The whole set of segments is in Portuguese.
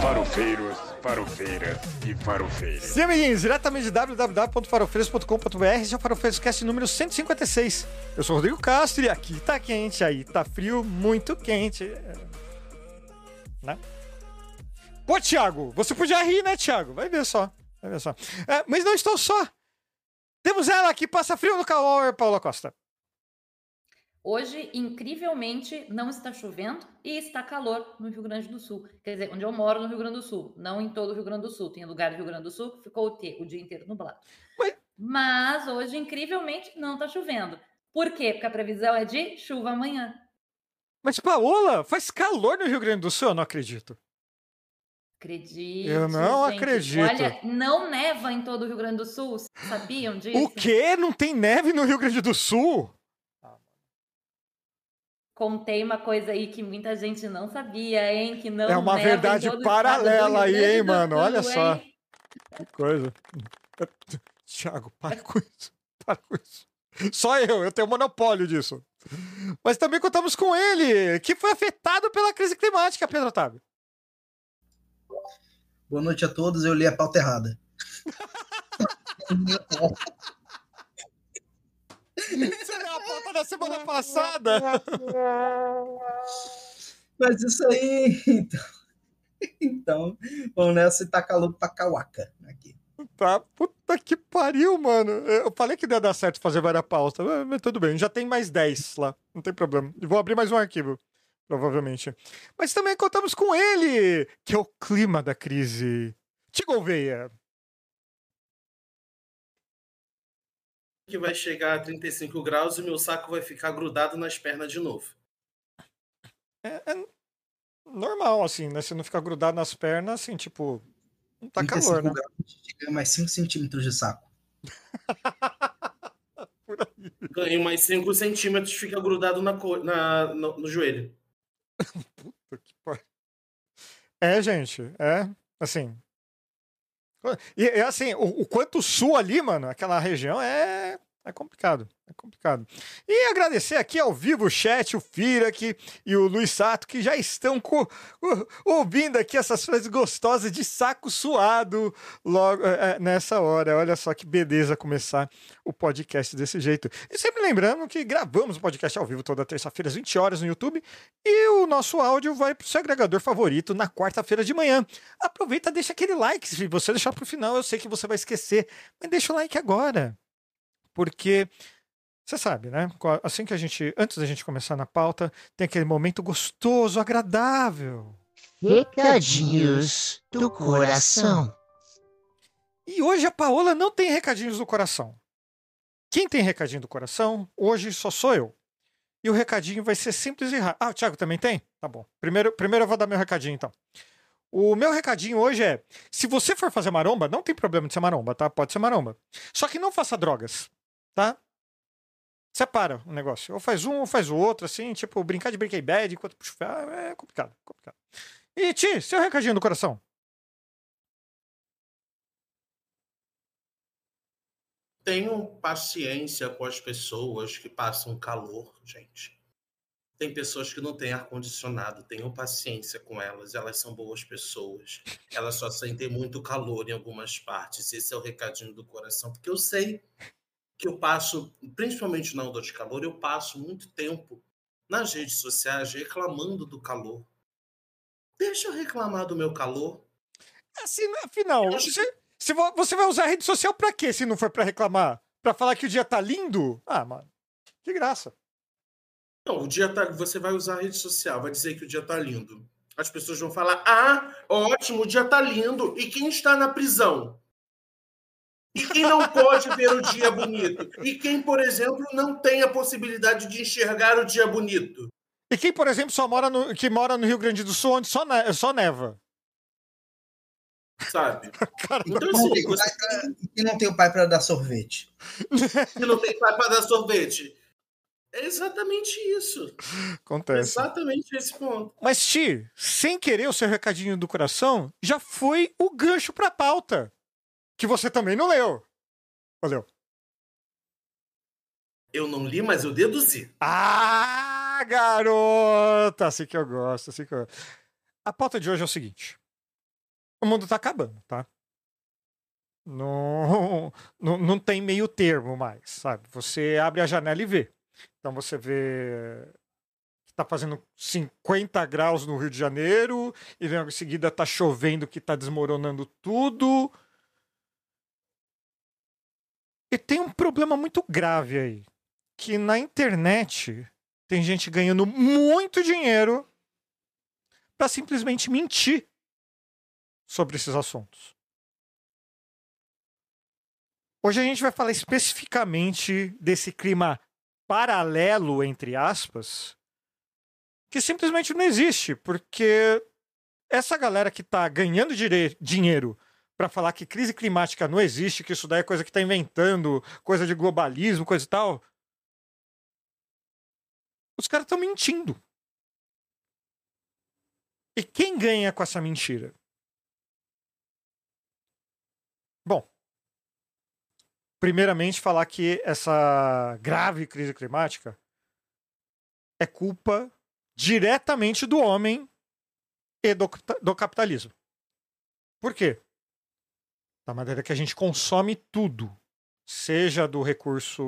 Farofeiros, farofeiras e farofeiros. Sim, amiguinhos, diretamente de www.farofeiros.com.br, esse é o Farofeiros Cast número 156. Eu sou o Rodrigo Castro e aqui tá quente, aí tá frio, muito quente. Né? Pô, Thiago, você podia rir, né, Thiago? Vai ver só. Vai ver só. É, mas não estou só. Temos ela que passa frio no calor, Paula Costa. Hoje, incrivelmente, não está chovendo e está calor no Rio Grande do Sul. Quer dizer, onde eu moro no Rio Grande do Sul, não em todo o Rio Grande do Sul. Tem lugar do Rio Grande do Sul que ficou o quê? O dia inteiro nublado. Ué? Mas hoje, incrivelmente, não está chovendo. Por quê? Porque a previsão é de chuva amanhã. Mas, Paola, faz calor no Rio Grande do Sul, eu não acredito. Acredite. Eu não gente. acredito. Olha, não neva em todo o Rio Grande do Sul. Sabiam disso? O quê? Não tem neve no Rio Grande do Sul? Contei uma coisa aí que muita gente não sabia, hein? Que não É uma verdade paralela aí, hein, mano? Olha Sul, só. hein? Que coisa. Thiago, para com isso. Para com isso. Só eu, eu tenho monopólio disso. Mas também contamos com ele, que foi afetado pela crise climática, Pedro Otávio. Boa noite a todos, eu li a pauta errada. Você leu a pauta da semana passada? Mas isso aí, então. Então, vamos nessa e tá calor pra cauaca aqui. Tá, puta que pariu, mano. Eu falei que ia dar certo fazer várias pautas, mas- mas tudo bem. Já tem mais 10 lá, não tem problema. E vou abrir mais um arquivo, provavelmente. Mas também contamos com ele, que é o clima da crise. Tigo Veia. Que vai chegar a 35 graus e meu saco vai ficar grudado nas pernas de novo. É, é normal, assim, né? Se não ficar grudado nas pernas, assim, tipo. Não tá 35 calor, né? graus, a gente ganha mais 5 centímetros de saco. Por aí. Ganhei mais 5 centímetros e fica grudado na, co- na- no, no joelho. Puta que pariu. É, gente, é, assim. E é assim, o, o quanto sul ali, mano, aquela região é, é complicado. É complicado. E agradecer aqui ao vivo o chat, o Firak e o Luiz Sato, que já estão co- o- ouvindo aqui essas frases gostosas de saco suado logo é, é, nessa hora. Olha só que beleza começar o podcast desse jeito. E sempre lembrando que gravamos o podcast ao vivo toda terça-feira às 20 horas no YouTube e o nosso áudio vai pro seu agregador favorito na quarta-feira de manhã. Aproveita, deixa aquele like. Se você deixar pro final, eu sei que você vai esquecer, mas deixa o like agora. Porque você sabe, né? Assim que a gente, antes da gente começar na pauta, tem aquele momento gostoso, agradável. Recadinhos do coração. E hoje a Paola não tem recadinhos do coração. Quem tem recadinho do coração, hoje só sou eu. E o recadinho vai ser simples e rápido. Ah, o Thiago também tem? Tá bom. Primeiro, primeiro eu vou dar meu recadinho, então. O meu recadinho hoje é: se você for fazer maromba, não tem problema de ser maromba, tá? Pode ser maromba. Só que não faça drogas, tá? Separa o negócio. Ou faz um ou faz o outro, assim, tipo, brincar de Breaking Bad enquanto puxa ferro é complicado, complicado. E Ti, seu recadinho do coração. Tenham paciência com as pessoas que passam calor, gente. Tem pessoas que não têm ar-condicionado, tenham paciência com elas, elas são boas pessoas. Elas só sentem muito calor em algumas partes. Esse é o recadinho do coração, porque eu sei que eu passo, principalmente na onda de calor, eu passo muito tempo nas redes sociais reclamando do calor. Deixa eu reclamar do meu calor. Assim, afinal, você, se vo- você vai usar a rede social pra quê se não for pra reclamar? Pra falar que o dia tá lindo? Ah, mano, que graça. Não, o dia tá. Você vai usar a rede social, vai dizer que o dia tá lindo. As pessoas vão falar: ah, ótimo, o dia tá lindo. E quem está na prisão? E quem não pode ver o dia bonito? E quem, por exemplo, não tem a possibilidade de enxergar o dia bonito? E quem, por exemplo, só mora no, que mora no Rio Grande do Sul, onde só, ne- só neva? Sabe? Cara, Então, assim, você E não tem o pai para dar sorvete. que não tem pai para dar sorvete. É exatamente isso. acontece. Exatamente esse ponto. Mas, Ti, sem querer o seu recadinho do coração, já foi o gancho pra pauta. Que você também não leu. Valeu. Eu não li, mas eu deduzi. Ah, garota! Assim que eu gosto, assim que eu... A pauta de hoje é o seguinte. o mundo tá acabando, tá? Não, não, não tem meio termo mais, sabe? Você abre a janela e vê. Então você vê que tá fazendo 50 graus no Rio de Janeiro e logo em seguida tá chovendo que tá desmoronando tudo. E tem um problema muito grave aí, que na internet tem gente ganhando muito dinheiro para simplesmente mentir sobre esses assuntos. Hoje a gente vai falar especificamente desse clima paralelo, entre aspas, que simplesmente não existe, porque essa galera que está ganhando dinheiro para falar que crise climática não existe, que isso daí é coisa que está inventando, coisa de globalismo, coisa e tal, os caras estão mentindo. E quem ganha com essa mentira? Bom, primeiramente falar que essa grave crise climática é culpa diretamente do homem e do, do capitalismo. Por quê? Da maneira que a gente consome tudo, seja do recurso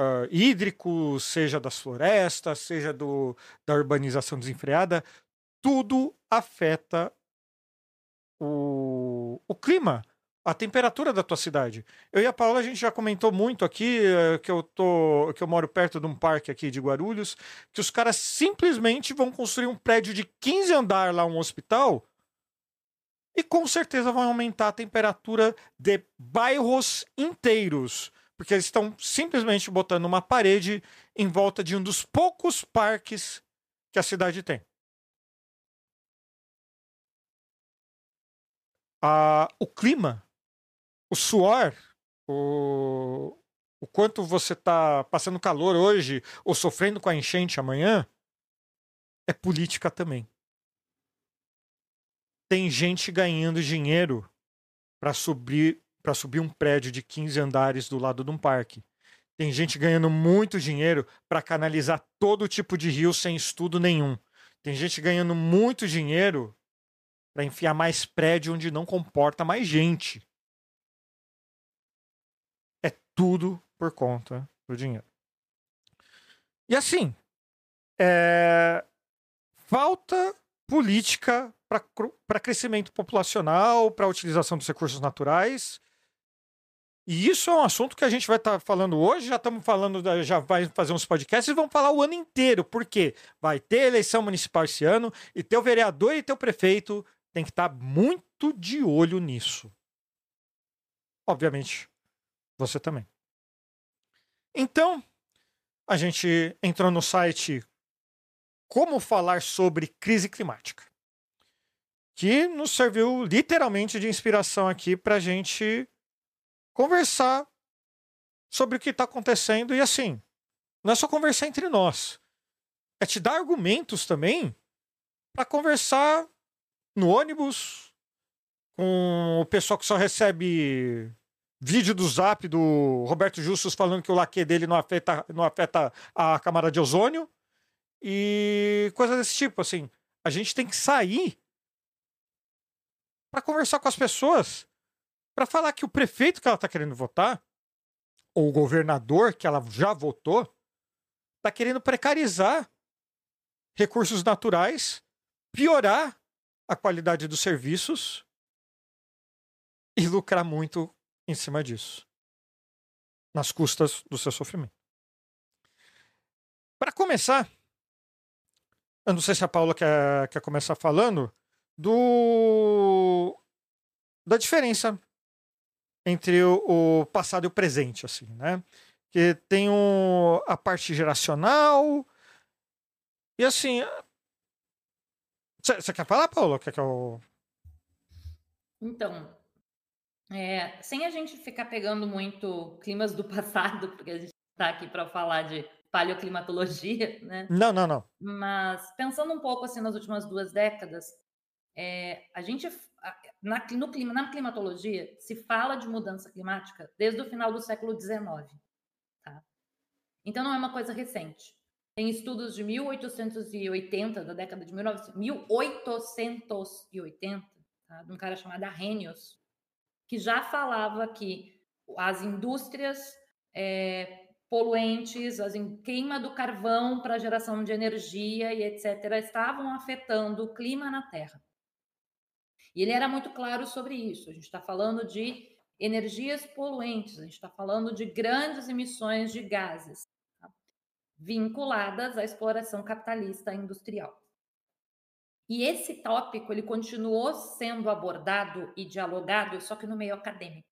uh, hídrico, seja das florestas, seja do, da urbanização desenfreada, tudo afeta o, o clima a temperatura da tua cidade. Eu e a Paula, a gente já comentou muito aqui, eh, que eu, tô, que eu moro perto de um parque aqui de Guarulhos, que os caras simplesmente vão construir um prédio de 15 andar lá, um hospital, e com certeza vão aumentar a temperatura de bairros inteiros. Porque eles estão simplesmente botando uma parede em volta de um dos poucos parques que a cidade tem. Ah, o clima o suor, o, o quanto você está passando calor hoje ou sofrendo com a enchente amanhã, é política também. Tem gente ganhando dinheiro para subir para subir um prédio de 15 andares do lado de um parque. Tem gente ganhando muito dinheiro para canalizar todo tipo de rio sem estudo nenhum. Tem gente ganhando muito dinheiro para enfiar mais prédio onde não comporta mais gente tudo por conta do dinheiro. E assim, é... falta política para crescimento populacional, para utilização dos recursos naturais. E isso é um assunto que a gente vai estar tá falando hoje, já estamos falando, já vai fazer uns podcasts e vamos falar o ano inteiro, porque vai ter eleição municipal esse ano e teu vereador e teu prefeito tem que estar tá muito de olho nisso. Obviamente, você também. Então, a gente entrou no site Como Falar sobre Crise Climática, que nos serviu literalmente de inspiração aqui para a gente conversar sobre o que está acontecendo. E assim, não é só conversar entre nós, é te dar argumentos também para conversar no ônibus, com o pessoal que só recebe vídeo do zap do Roberto Justus falando que o laque dele não afeta, não afeta a camada de ozônio e coisas desse tipo. Assim, a gente tem que sair para conversar com as pessoas, para falar que o prefeito que ela está querendo votar, ou o governador que ela já votou, está querendo precarizar recursos naturais, piorar a qualidade dos serviços e lucrar muito em cima disso, nas custas do seu sofrimento. Para começar, eu não sei se a Paula quer, quer começar falando do da diferença entre o, o passado e o presente, assim, né? Que tem o, a parte geracional e assim. Você quer falar, Paula? Quer que eu... Então, é, sem a gente ficar pegando muito climas do passado, porque a gente está aqui para falar de paleoclimatologia, né? Não, não, não. Mas pensando um pouco assim nas últimas duas décadas, é, a gente na, no clima, na climatologia se fala de mudança climática desde o final do século XIX, tá? Então não é uma coisa recente. Tem estudos de 1880, da década de 1900, 1880, tá? de um cara chamado Arrhenius, que já falava que as indústrias é, poluentes, a queima do carvão para geração de energia e etc., estavam afetando o clima na Terra. E ele era muito claro sobre isso. A gente está falando de energias poluentes, a gente está falando de grandes emissões de gases tá? vinculadas à exploração capitalista industrial. E esse tópico ele continuou sendo abordado e dialogado, só que no meio acadêmico.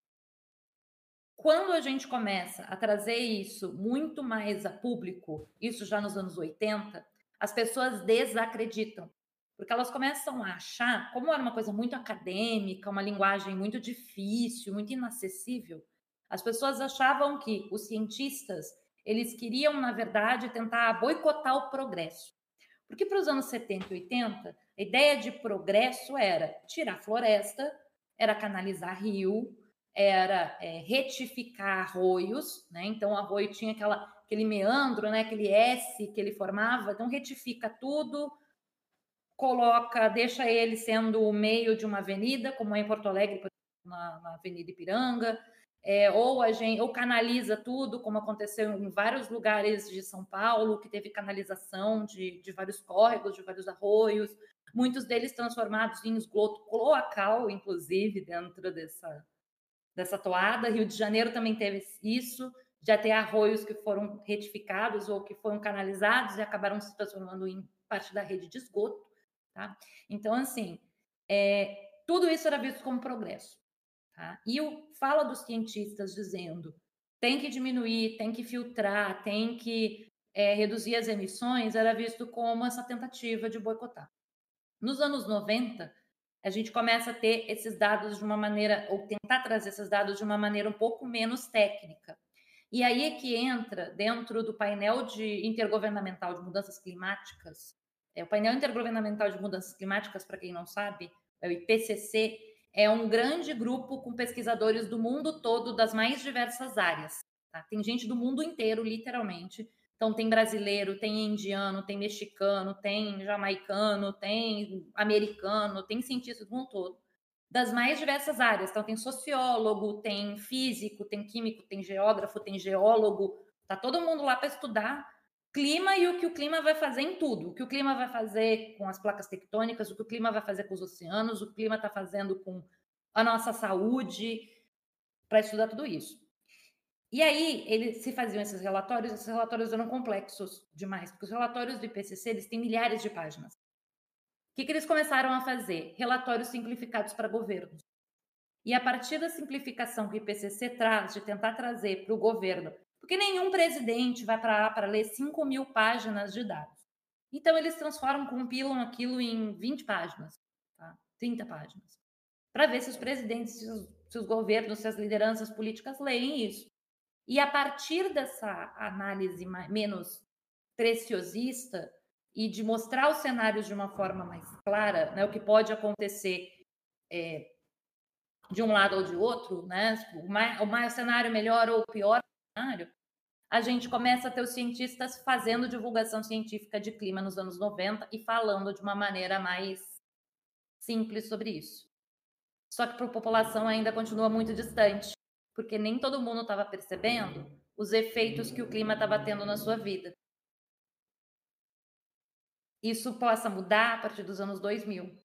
Quando a gente começa a trazer isso muito mais a público, isso já nos anos 80, as pessoas desacreditam. Porque elas começam a achar, como era uma coisa muito acadêmica, uma linguagem muito difícil, muito inacessível, as pessoas achavam que os cientistas, eles queriam, na verdade, tentar boicotar o progresso. Porque para os anos 70 e 80, a ideia de progresso era tirar floresta, era canalizar rio, era é, retificar arroios, né? Então o arroio tinha aquela, aquele meandro, né? Aquele S que ele formava, então retifica tudo, coloca, deixa ele sendo o meio de uma avenida, como é em Porto Alegre, na, na Avenida Ipiranga, é, ou a gente ou canaliza tudo, como aconteceu em vários lugares de São Paulo, que teve canalização de, de vários córregos, de vários arroios, muitos deles transformados em esgoto cloacal, inclusive, dentro dessa, dessa toada. Rio de Janeiro também teve isso, já tem arroios que foram retificados ou que foram canalizados e acabaram se transformando em parte da rede de esgoto. Tá? Então, assim, é, tudo isso era visto como progresso. Tá? E o fala dos cientistas dizendo tem que diminuir, tem que filtrar, tem que é, reduzir as emissões, era visto como essa tentativa de boicotar. Nos anos 90, a gente começa a ter esses dados de uma maneira, ou tentar trazer esses dados de uma maneira um pouco menos técnica. E aí é que entra, dentro do painel de intergovernamental de mudanças climáticas, é, o painel intergovernamental de mudanças climáticas, para quem não sabe, é o IPCC, é um grande grupo com pesquisadores do mundo todo, das mais diversas áreas. Tá? Tem gente do mundo inteiro, literalmente. Então, tem brasileiro, tem indiano, tem mexicano, tem jamaicano, tem americano, tem cientistas do mundo todo, das mais diversas áreas. Então, tem sociólogo, tem físico, tem químico, tem geógrafo, tem geólogo. Tá todo mundo lá para estudar clima e o que o clima vai fazer em tudo. O que o clima vai fazer com as placas tectônicas, o que o clima vai fazer com os oceanos, o clima está fazendo com a nossa saúde, para estudar tudo isso. E aí, eles se faziam esses relatórios, esses relatórios eram complexos demais, porque os relatórios do IPCC, eles têm milhares de páginas. O que, que eles começaram a fazer? Relatórios simplificados para governos. E a partir da simplificação que o IPCC traz, de tentar trazer para o governo porque nenhum presidente vai para lá para ler 5 mil páginas de dados. Então, eles transformam, compilam aquilo em 20 páginas, tá? 30 páginas, para ver se os presidentes, se os, se os governos, se as lideranças políticas leem isso. E a partir dessa análise menos preciosista e de mostrar os cenários de uma forma mais clara, né, o que pode acontecer é, de um lado ou de outro, né, o, mais, o, mais, o cenário melhor ou pior cenário, a gente começa a ter os cientistas fazendo divulgação científica de clima nos anos 90 e falando de uma maneira mais simples sobre isso. Só que para a população ainda continua muito distante, porque nem todo mundo estava percebendo os efeitos que o clima estava tendo na sua vida. Isso possa mudar a partir dos anos 2000,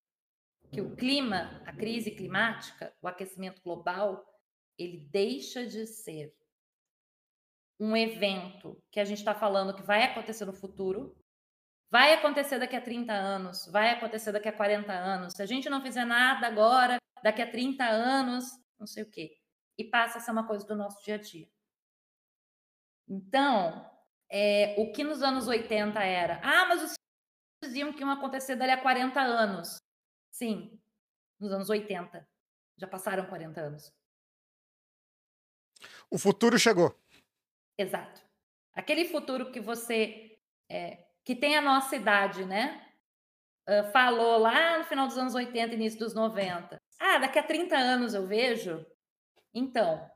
que o clima, a crise climática, o aquecimento global, ele deixa de ser um evento que a gente está falando que vai acontecer no futuro, vai acontecer daqui a 30 anos, vai acontecer daqui a 40 anos. Se a gente não fizer nada agora, daqui a 30 anos, não sei o quê. E passa a ser uma coisa do nosso dia a dia. Então, é, o que nos anos 80 era, ah, mas os diziam que iam acontecer dali a 40 anos. Sim, nos anos 80. Já passaram 40 anos. O futuro chegou. Exato. Aquele futuro que você, é, que tem a nossa idade, né? Uh, falou lá no final dos anos 80, início dos 90. Ah, daqui a 30 anos eu vejo. Então,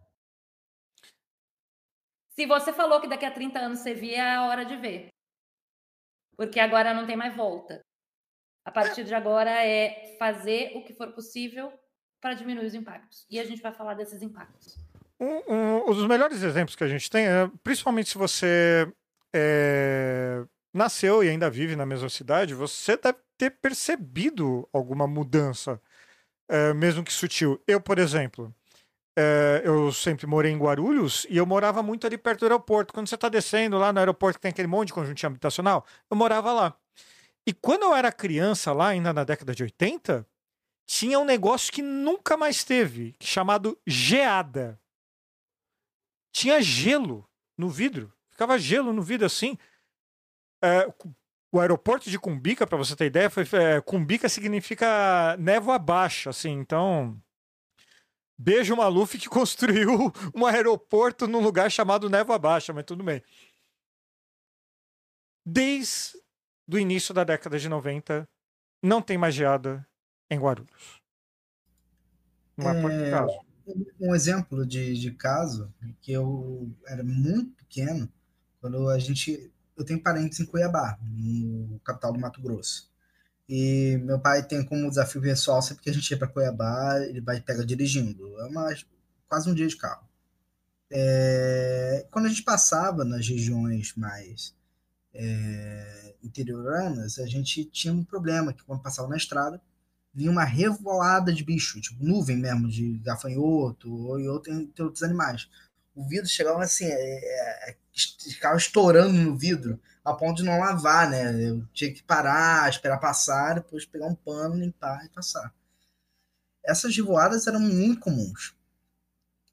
se você falou que daqui a 30 anos você via, é a hora de ver. Porque agora não tem mais volta. A partir de agora é fazer o que for possível para diminuir os impactos. E a gente vai falar desses impactos. Um, um, um dos melhores exemplos que a gente tem, é, principalmente se você é, nasceu e ainda vive na mesma cidade, você deve ter percebido alguma mudança, é, mesmo que sutil. Eu, por exemplo, é, eu sempre morei em Guarulhos e eu morava muito ali perto do aeroporto. Quando você está descendo lá no aeroporto, que tem aquele monte de conjuntinho habitacional, eu morava lá. E quando eu era criança, lá ainda na década de 80, tinha um negócio que nunca mais teve, chamado geada. Tinha gelo no vidro. Ficava gelo no vidro assim. É, o aeroporto de Cumbica, para você ter ideia, foi, é, Cumbica significa névoa baixa, assim. Então, Beijo Maluf que construiu um aeroporto num lugar chamado Névoa Baixa, mas tudo bem. Desde o início da década de 90, não tem mais geada em Guarulhos. Não é, por É, caso. um exemplo de, de caso que eu era muito pequeno, quando a gente. Eu tenho parentes em Cuiabá, no capital do Mato Grosso. E meu pai tem como desafio pessoal, sempre que a gente ia para Cuiabá, ele vai pega dirigindo. É uma, quase um dia de carro. É, quando a gente passava nas regiões mais é, interioranas, a gente tinha um problema, que quando passava na estrada, vinha uma revoada de bicho, tipo nuvem mesmo, de gafanhoto ou e outro- entre outros animais. O vidro chegava assim, é, é, ficava estourando no vidro, a ponto de não lavar, né? Eu tinha que parar, esperar passar, depois pegar um pano, limpar e passar. Essas revoadas eram muito comuns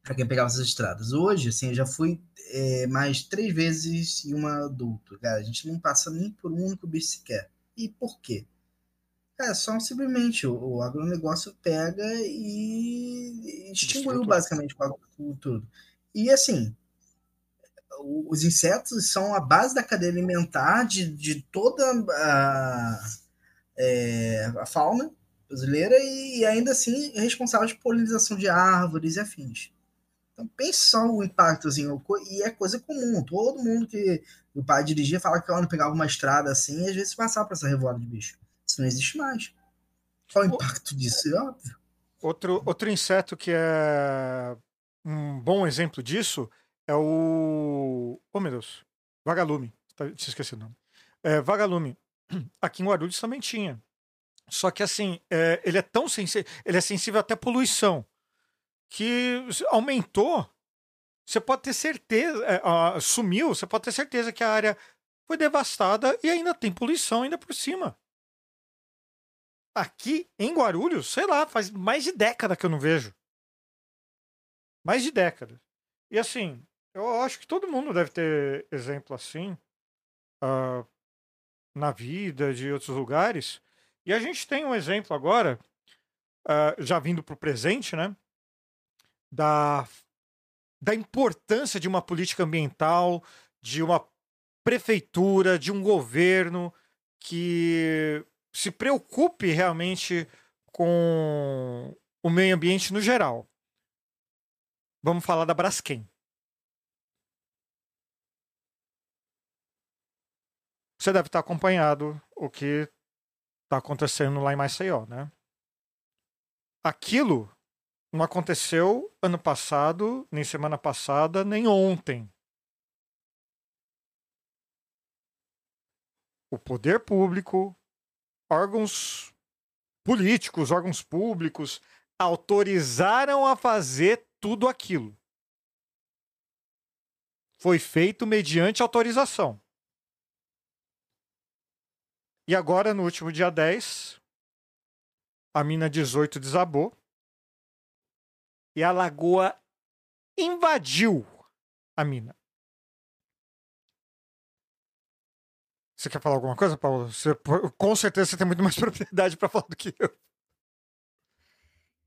para quem pegava essas estradas. Hoje, assim, eu já fui é, mais três vezes em uma adulto. Cara, a gente não passa nem por um único bicho sequer. E por quê? É só simplesmente o, o agronegócio pega e extinguiu basicamente com com tudo. E assim, os insetos são a base da cadeia alimentar de, de toda a, é, a fauna brasileira e ainda assim responsáveis por polinização de árvores e afins. Então pense só o impacto, assim, e é coisa comum. Todo mundo que o pai dirigia fala que quando pegava uma estrada assim, às vezes passava por essa revoada de bicho. Isso não existe mais. Qual o impacto disso? É óbvio. Outro, outro inseto que é um bom exemplo disso é o. Oh, meu Deus. Vagalume. Tá- Tinha esquecido o nome. É, vagalume. Aqui em Guarulhos também tinha. Só que assim, é, ele é tão sensível. Ele é sensível até à poluição. Que aumentou. Você pode ter certeza. é, sumiu, você pode ter certeza que a área foi devastada e ainda tem poluição ainda por cima. Aqui em Guarulhos, sei lá, faz mais de década que eu não vejo. Mais de década. E assim, eu acho que todo mundo deve ter exemplo assim ah, na vida, de outros lugares. E a gente tem um exemplo agora, ah, já vindo para o presente, né? Da, da importância de uma política ambiental, de uma prefeitura, de um governo que se preocupe realmente com o meio ambiente no geral. Vamos falar da Braskem. Você deve estar acompanhado o que está acontecendo lá em Maceió, né? Aquilo não aconteceu ano passado, nem semana passada, nem ontem. O poder público, órgãos políticos, órgãos públicos autorizaram a fazer tudo aquilo. Foi feito mediante autorização. E agora, no último dia 10, a mina 18 desabou e a lagoa invadiu a mina. Você quer falar alguma coisa, Paulo? Você, com certeza você tem muito mais propriedade para falar do que eu.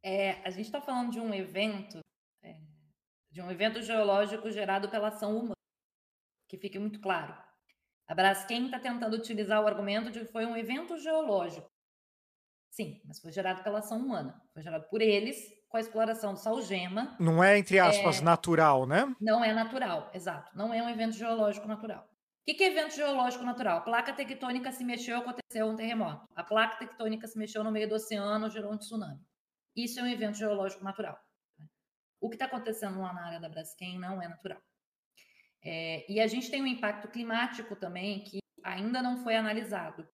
É, a gente está falando de um evento, é, de um evento geológico gerado pela ação humana, que fique muito claro. A Braskem está tentando utilizar o argumento de que foi um evento geológico. Sim, mas foi gerado pela ação humana. Foi gerado por eles, com a exploração do salgema. Não é, entre aspas, É. natural, né? Não é natural, exato. Não é um evento geológico natural. que, que é evento geológico natural? A placa tectônica se mexeu, aconteceu um terremoto. A placa tectônica se mexeu no meio do oceano, gerou um tsunami. Isso é um evento geológico natural. O que está acontecendo lá na área da Braskem não é natural. É, e a gente tem um impacto climático também que ainda não foi analisado.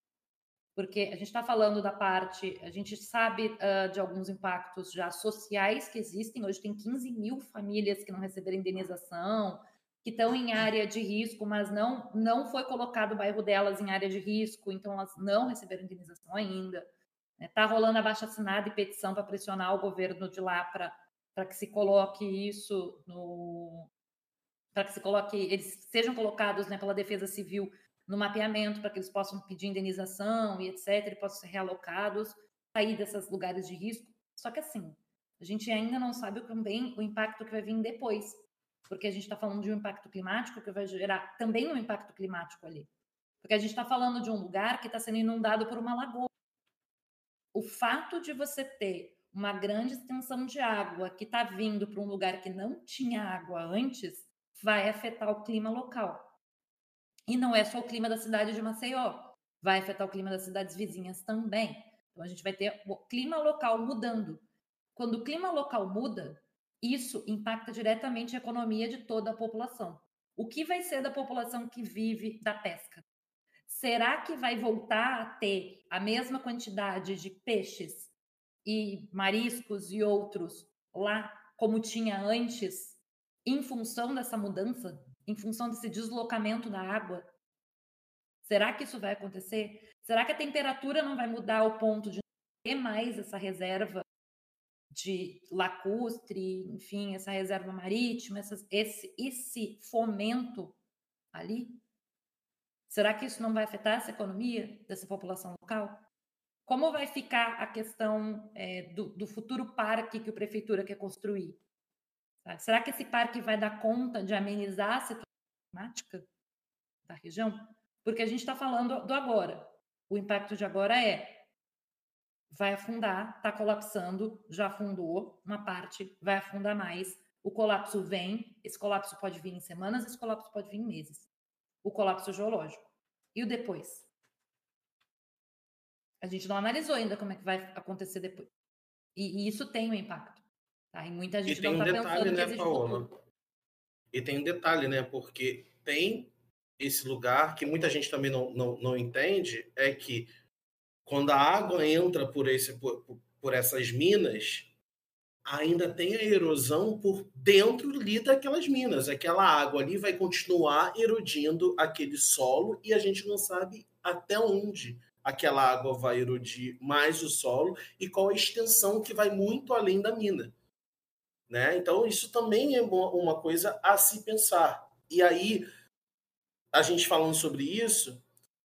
Porque a gente está falando da parte, a gente sabe uh, de alguns impactos já sociais que existem. Hoje tem 15 mil famílias que não receberam indenização, que estão em área de risco, mas não, não foi colocado o bairro delas em área de risco, então elas não receberam indenização ainda. Está né? rolando abaixo assinada e petição para pressionar o governo de lá para que se coloque isso no. Para que se coloque, eles sejam colocados né, pela Defesa Civil no mapeamento, para que eles possam pedir indenização e etc., e possam ser realocados, sair desses lugares de risco. Só que assim, a gente ainda não sabe também o impacto que vai vir depois porque a gente está falando de um impacto climático que vai gerar também um impacto climático ali. Porque a gente está falando de um lugar que está sendo inundado por uma lagoa. O fato de você ter uma grande extensão de água que está vindo para um lugar que não tinha água antes vai afetar o clima local. E não é só o clima da cidade de Maceió, vai afetar o clima das cidades vizinhas também. Então a gente vai ter o clima local mudando. Quando o clima local muda, isso impacta diretamente a economia de toda a população. O que vai ser da população que vive da pesca? Será que vai voltar a ter a mesma quantidade de peixes e mariscos e outros lá como tinha antes, em função dessa mudança, em função desse deslocamento da água? Será que isso vai acontecer? Será que a temperatura não vai mudar ao ponto de ter mais essa reserva de lacustre, enfim, essa reserva marítima, essas, esse, esse fomento ali? Será que isso não vai afetar essa economia dessa população local? Como vai ficar a questão é, do, do, futuro parque que a prefeitura quer construir? Sabe? Será que esse parque vai dar conta de amenizar a situação climática da região? Porque a gente está falando do agora. O impacto de agora é vai afundar, está colapsando, já afundou uma parte, vai afundar mais. O colapso vem, esse colapso pode vir em semanas, esse colapso pode vir em meses. O colapso geológico. E o depois? A gente não analisou ainda como é que vai acontecer depois. E, e isso tem um impacto. Tá? E muita gente e tem não um está detalhe, pensando né, Paola? futuro. E tem um detalhe, né? Porque tem esse lugar que muita gente também não, não, não entende, é que quando a água entra por, esse, por, por essas minas, ainda tem a erosão por dentro ali daquelas minas. Aquela água ali vai continuar erodindo aquele solo e a gente não sabe até onde aquela água vai erodir mais o solo e qual a extensão que vai muito além da mina. Né? Então, isso também é uma coisa a se pensar. E aí, a gente falando sobre isso,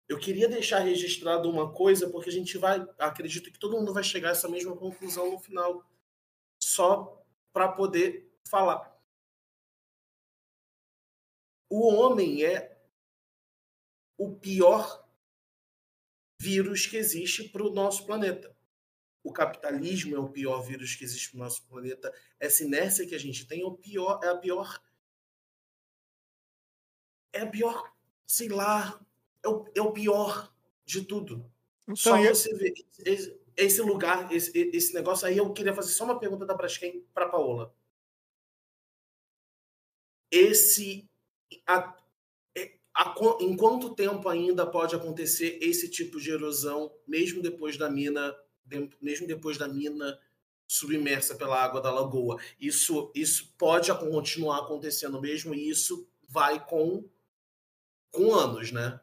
eu queria deixar registrado uma coisa, porque a gente vai, acredito que todo mundo vai chegar a essa mesma conclusão no final, só para poder falar. O homem é o pior vírus que existe para o nosso planeta. O capitalismo é o pior vírus que existe para o nosso planeta. Essa inércia que a gente tem é, o pior, é a pior. É a pior, sei lá, é o, é o pior de tudo. Então, só eu... você vê esse, esse lugar, esse, esse, negócio aí, eu queria fazer só uma pergunta da Braskem para Paola. Esse. A, é, a, em quanto tempo ainda pode acontecer esse tipo de erosão, mesmo depois da mina, mesmo depois da mina submersa pela água da lagoa? Isso, isso pode continuar acontecendo mesmo, e isso vai com, com anos, né?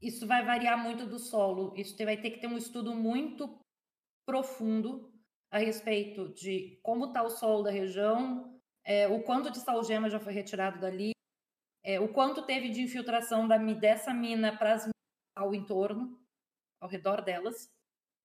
Isso vai variar muito do solo. Isso vai ter que ter um estudo muito profundo a respeito de como está o solo da região, é, o quanto de salgema já foi retirado dali, é, o quanto teve de infiltração da, dessa mina para as ao entorno, ao redor delas.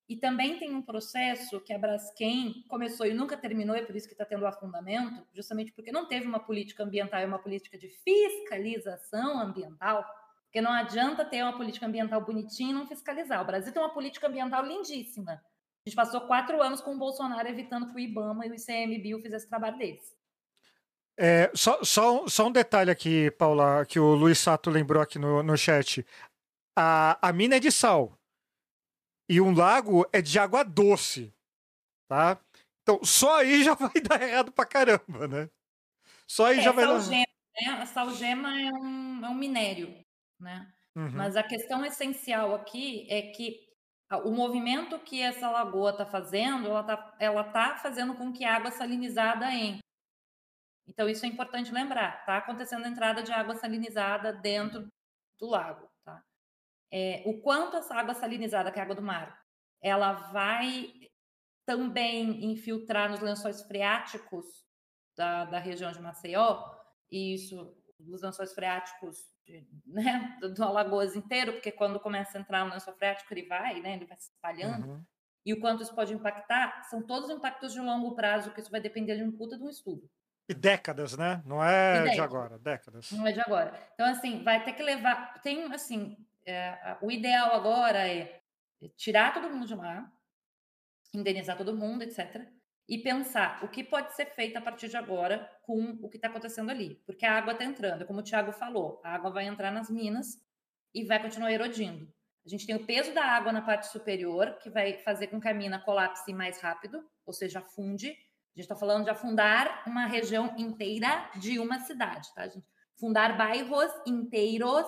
E também tem um processo que a Braskem começou e nunca terminou, e por isso que está tendo afundamento, justamente porque não teve uma política ambiental e uma política de fiscalização ambiental porque não adianta ter uma política ambiental bonitinha e não fiscalizar. O Brasil tem uma política ambiental lindíssima. A gente passou quatro anos com o Bolsonaro evitando que o IBAMA e o ICMBio fizessem o trabalho deles. É, só, só, só um detalhe aqui, Paula, que o Luiz Sato lembrou aqui no, no chat. A, a mina é de sal. E um lago é de água doce. Tá? Então, só aí já vai dar errado pra caramba, né? Só aí É, já vai dar. salgema, né? A salgema é um, é um minério, né? Uhum. Mas a questão essencial aqui é que o movimento que essa lagoa está fazendo, ela está ela tá fazendo com que a água salinizada entre. Então, isso é importante lembrar. Está acontecendo a entrada de água salinizada dentro do lago. É, o quanto essa água salinizada, que é a água do mar, ela vai também infiltrar nos lençóis freáticos da, da região de Maceió, e isso, os lençóis freáticos né, do, do Alagoas inteiro, porque quando começa a entrar no lençol freático, ele vai, né, ele vai se espalhando, Uhum. e o quanto isso pode impactar, são todos impactos de longo prazo, que isso vai depender de um puta de um estudo. E décadas, né? Não é de agora, décadas. Não é de agora. Então, assim, vai ter que levar. Tem, assim, é, o ideal agora é tirar todo mundo de lá, indenizar todo mundo, etc. E pensar o que pode ser feito a partir de agora com o que está acontecendo ali. Porque a água está entrando, como o Thiago falou, a água vai entrar nas minas e vai continuar erodindo. A gente tem o peso da água na parte superior, que vai fazer com que a mina colapse mais rápido, ou seja, afunde. A gente está falando de afundar uma região inteira de uma cidade, tá, gente? Fundar bairros inteiros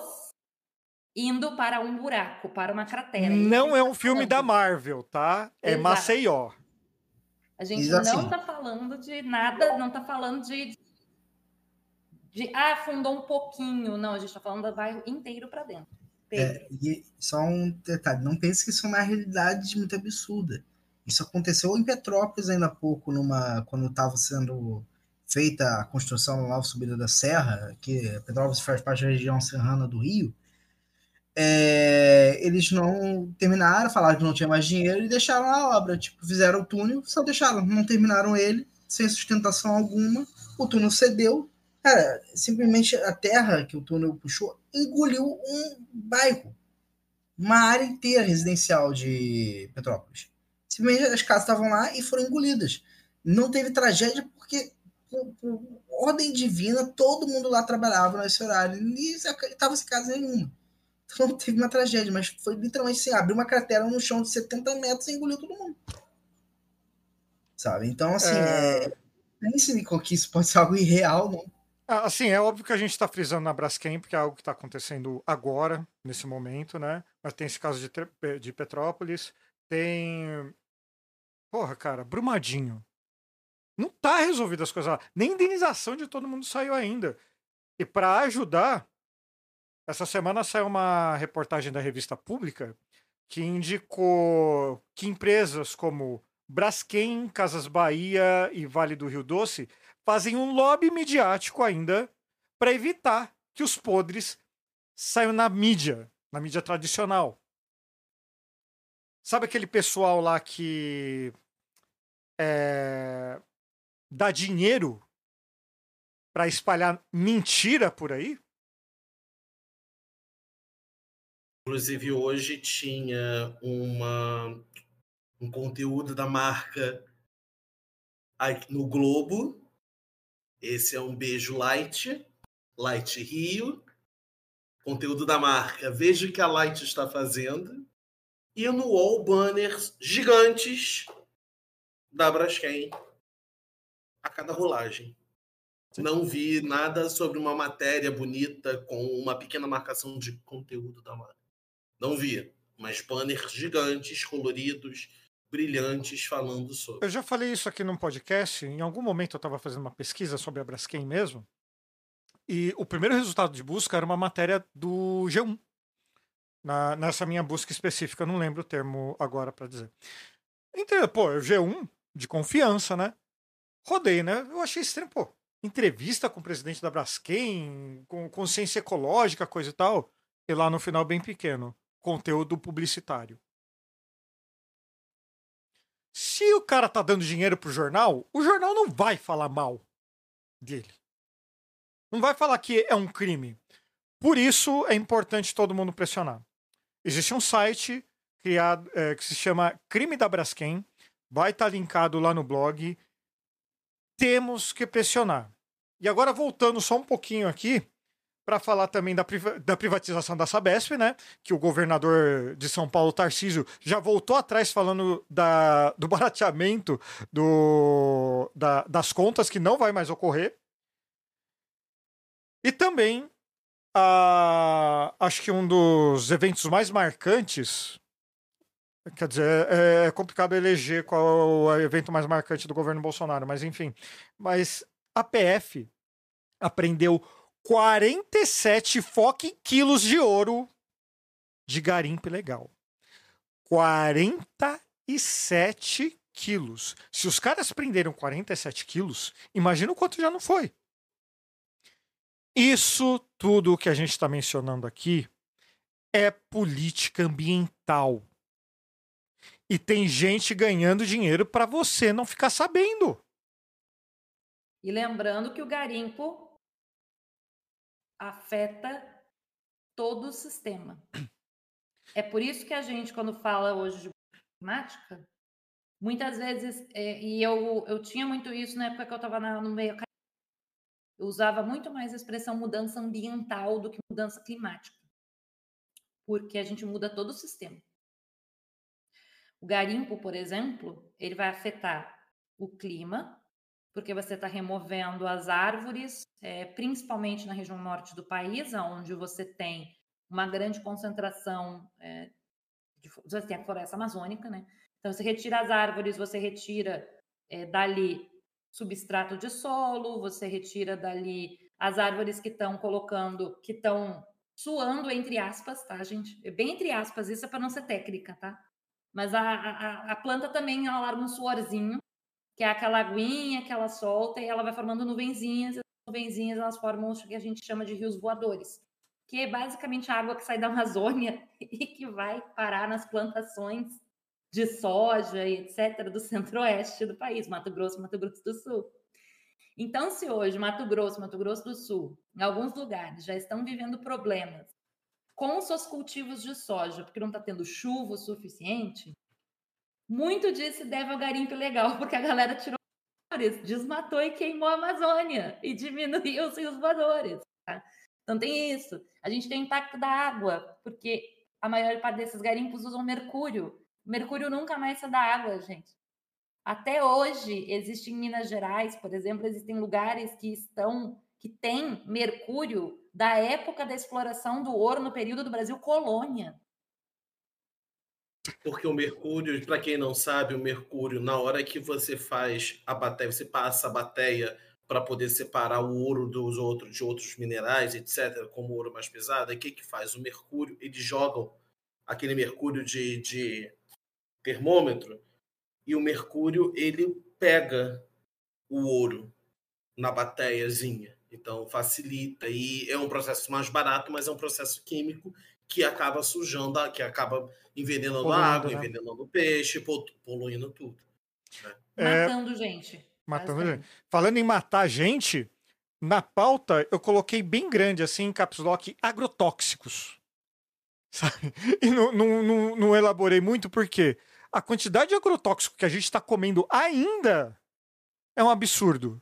indo para um buraco, para uma cratera. Não é um tá filme da falando. Marvel, tá? É Exato. Maceió. A gente Diz assim. não está falando de nada, não está falando de, de. Ah, afundou um pouquinho. Não, a gente está falando do bairro inteiro para dentro. É, e só um detalhe, não pense que isso é uma realidade muito absurda. Isso aconteceu em Petrópolis ainda há pouco, numa, quando estava sendo feita a construção da nova subida da Serra, que Petrópolis faz parte da região serrana do Rio. É, eles não terminaram, falaram que não tinha mais dinheiro e deixaram a obra. Tipo, fizeram o túnel, só deixaram, não terminaram ele, sem sustentação alguma. O túnel cedeu. Cara, simplesmente a terra que o túnel puxou engoliu um bairro, uma área inteira residencial de Petrópolis. Simplesmente as casas estavam lá e foram engolidas. Não teve tragédia porque, por, por ordem divina, todo mundo lá trabalhava nesse horário e estava sem casa nenhuma. Então não teve uma tragédia, mas foi literalmente assim, abriu uma cratera no chão de 70 metros e engoliu todo mundo. Sabe? Então, assim, É. é... pense que isso pode ser algo irreal, não. Ah, Assim, é óbvio que a gente está frisando na Braskem, porque é algo que está acontecendo agora, nesse momento, né? Mas tem esse caso de, de Petrópolis, tem. Porra, cara, Brumadinho. Não tá resolvido as coisas lá. Nem indenização de todo mundo saiu ainda. E para ajudar, essa semana saiu uma reportagem da revista Pública que indicou que empresas como Braskem, Casas Bahia e Vale do Rio Doce fazem um lobby midiático ainda para evitar que os podres saiam na mídia, na mídia tradicional. Sabe aquele pessoal lá que é, dá dinheiro para espalhar mentira por aí? Inclusive, hoje tinha uma, um conteúdo da marca no Globo. Esse é um beijo light, Light Rio. Conteúdo da marca. Veja o que a Light está fazendo. E no wall banners gigantes da Braskem a cada rolagem. Não vi nada sobre uma matéria bonita com uma pequena marcação de conteúdo da marca. Não vi. Mas banners gigantes, coloridos, brilhantes, falando sobre. Eu já falei isso aqui num podcast. Em algum momento eu estava fazendo uma pesquisa sobre a Braskem mesmo. E o primeiro resultado de busca era uma matéria do G1. Na, nessa minha busca específica, não lembro o termo agora para dizer. Então, pô, é o G1 de confiança, né? Rodei, né? Eu achei estranho, pô. Entrevista com o presidente da Braskem, com consciência ecológica, coisa e tal. E lá no final, bem pequeno, conteúdo publicitário. Se o cara tá dando dinheiro pro jornal, o jornal não vai falar mal dele. Não vai falar que é um crime. Por isso é importante todo mundo pressionar. Existe um site criado é, que se chama Crime da Braskem. Vai estar linkado lá no blog. Temos que pressionar. E agora voltando só um pouquinho aqui para falar também da, priva- da privatização da Sabesp, né? Que o governador de São Paulo, Tarcísio, já voltou atrás falando da, do barateamento do, da- das contas, que não vai mais ocorrer. E também, a, acho que um dos eventos mais marcantes. Quer dizer, é, é complicado eleger qual é o evento mais marcante do governo Bolsonaro, mas enfim. Mas a PF apreendeu 47 fucking quilos de ouro de garimpo ilegal. 47 quilos. Se os caras prenderam 47 quilos, imagina o quanto já não foi. Isso tudo que a gente está mencionando aqui é política ambiental. E tem gente ganhando dinheiro para você não ficar sabendo. E lembrando que o garimpo afeta todo o sistema. É por isso que a gente, quando fala hoje de climática, muitas vezes, é, e eu, eu tinha muito isso na época que eu estava no meio eu usava muito mais a expressão mudança ambiental do que mudança climática. Porque a gente muda todo o sistema. O garimpo, por exemplo, ele vai afetar o clima, porque você está removendo as árvores, é, principalmente na região norte do país, onde você tem uma grande concentração é, de, você tem a floresta amazônica, né? Então você retira as árvores, você retira é, dali substrato de solo, você retira dali as árvores que estão colocando, que estão suando entre aspas, tá, gente? É bem entre aspas, isso é para não ser técnica, tá? Mas a, a, a planta também ela larga um suorzinho, que é aquela aguinha que ela solta e ela vai formando nuvenzinhas. As nuvenzinhas elas formam o que a gente chama de rios voadores, que é basicamente a água que sai da Amazônia e que vai parar nas plantações de soja e etc. do centro-oeste do país, Mato Grosso, Mato Grosso do Sul. Então, se hoje Mato Grosso, Mato Grosso do Sul, em alguns lugares já estão vivendo problemas com seus cultivos de soja, porque não está tendo chuva o suficiente, muito disso se deve ao garimpo ilegal, porque a galera tirou árvores, desmatou e queimou a Amazônia e diminuiu os rios voadores. Tá? Então tem isso. A gente tem o impacto da água, porque a maior parte desses garimpos usam mercúrio. Mercúrio nunca mais sai da água, gente. Até hoje, existe em Minas Gerais, por exemplo, existem lugares que estão que têm mercúrio da época da exploração do ouro no período do Brasil colônia. Porque o mercúrio, para quem não sabe, o mercúrio, na hora que você faz a bateia, você passa a bateia para poder separar o ouro dos outros, de outros minerais, etc., como ouro mais pesado, o que, que faz? O mercúrio, eles jogam aquele mercúrio de, de termômetro e o mercúrio ele pega o ouro na bateiazinha. Então facilita e é um processo mais barato, mas é um processo químico que acaba sujando, que acaba envenenando Poluindo, a água, né? envenenando o peixe, pol- poluindo tudo. É, Matando gente. matando basicamente. Falando em matar gente, na pauta eu coloquei bem grande, assim, em caps lock, agrotóxicos. Sabe? E não, não, não, não elaborei muito porque a quantidade de agrotóxico que a gente está comendo ainda é um absurdo.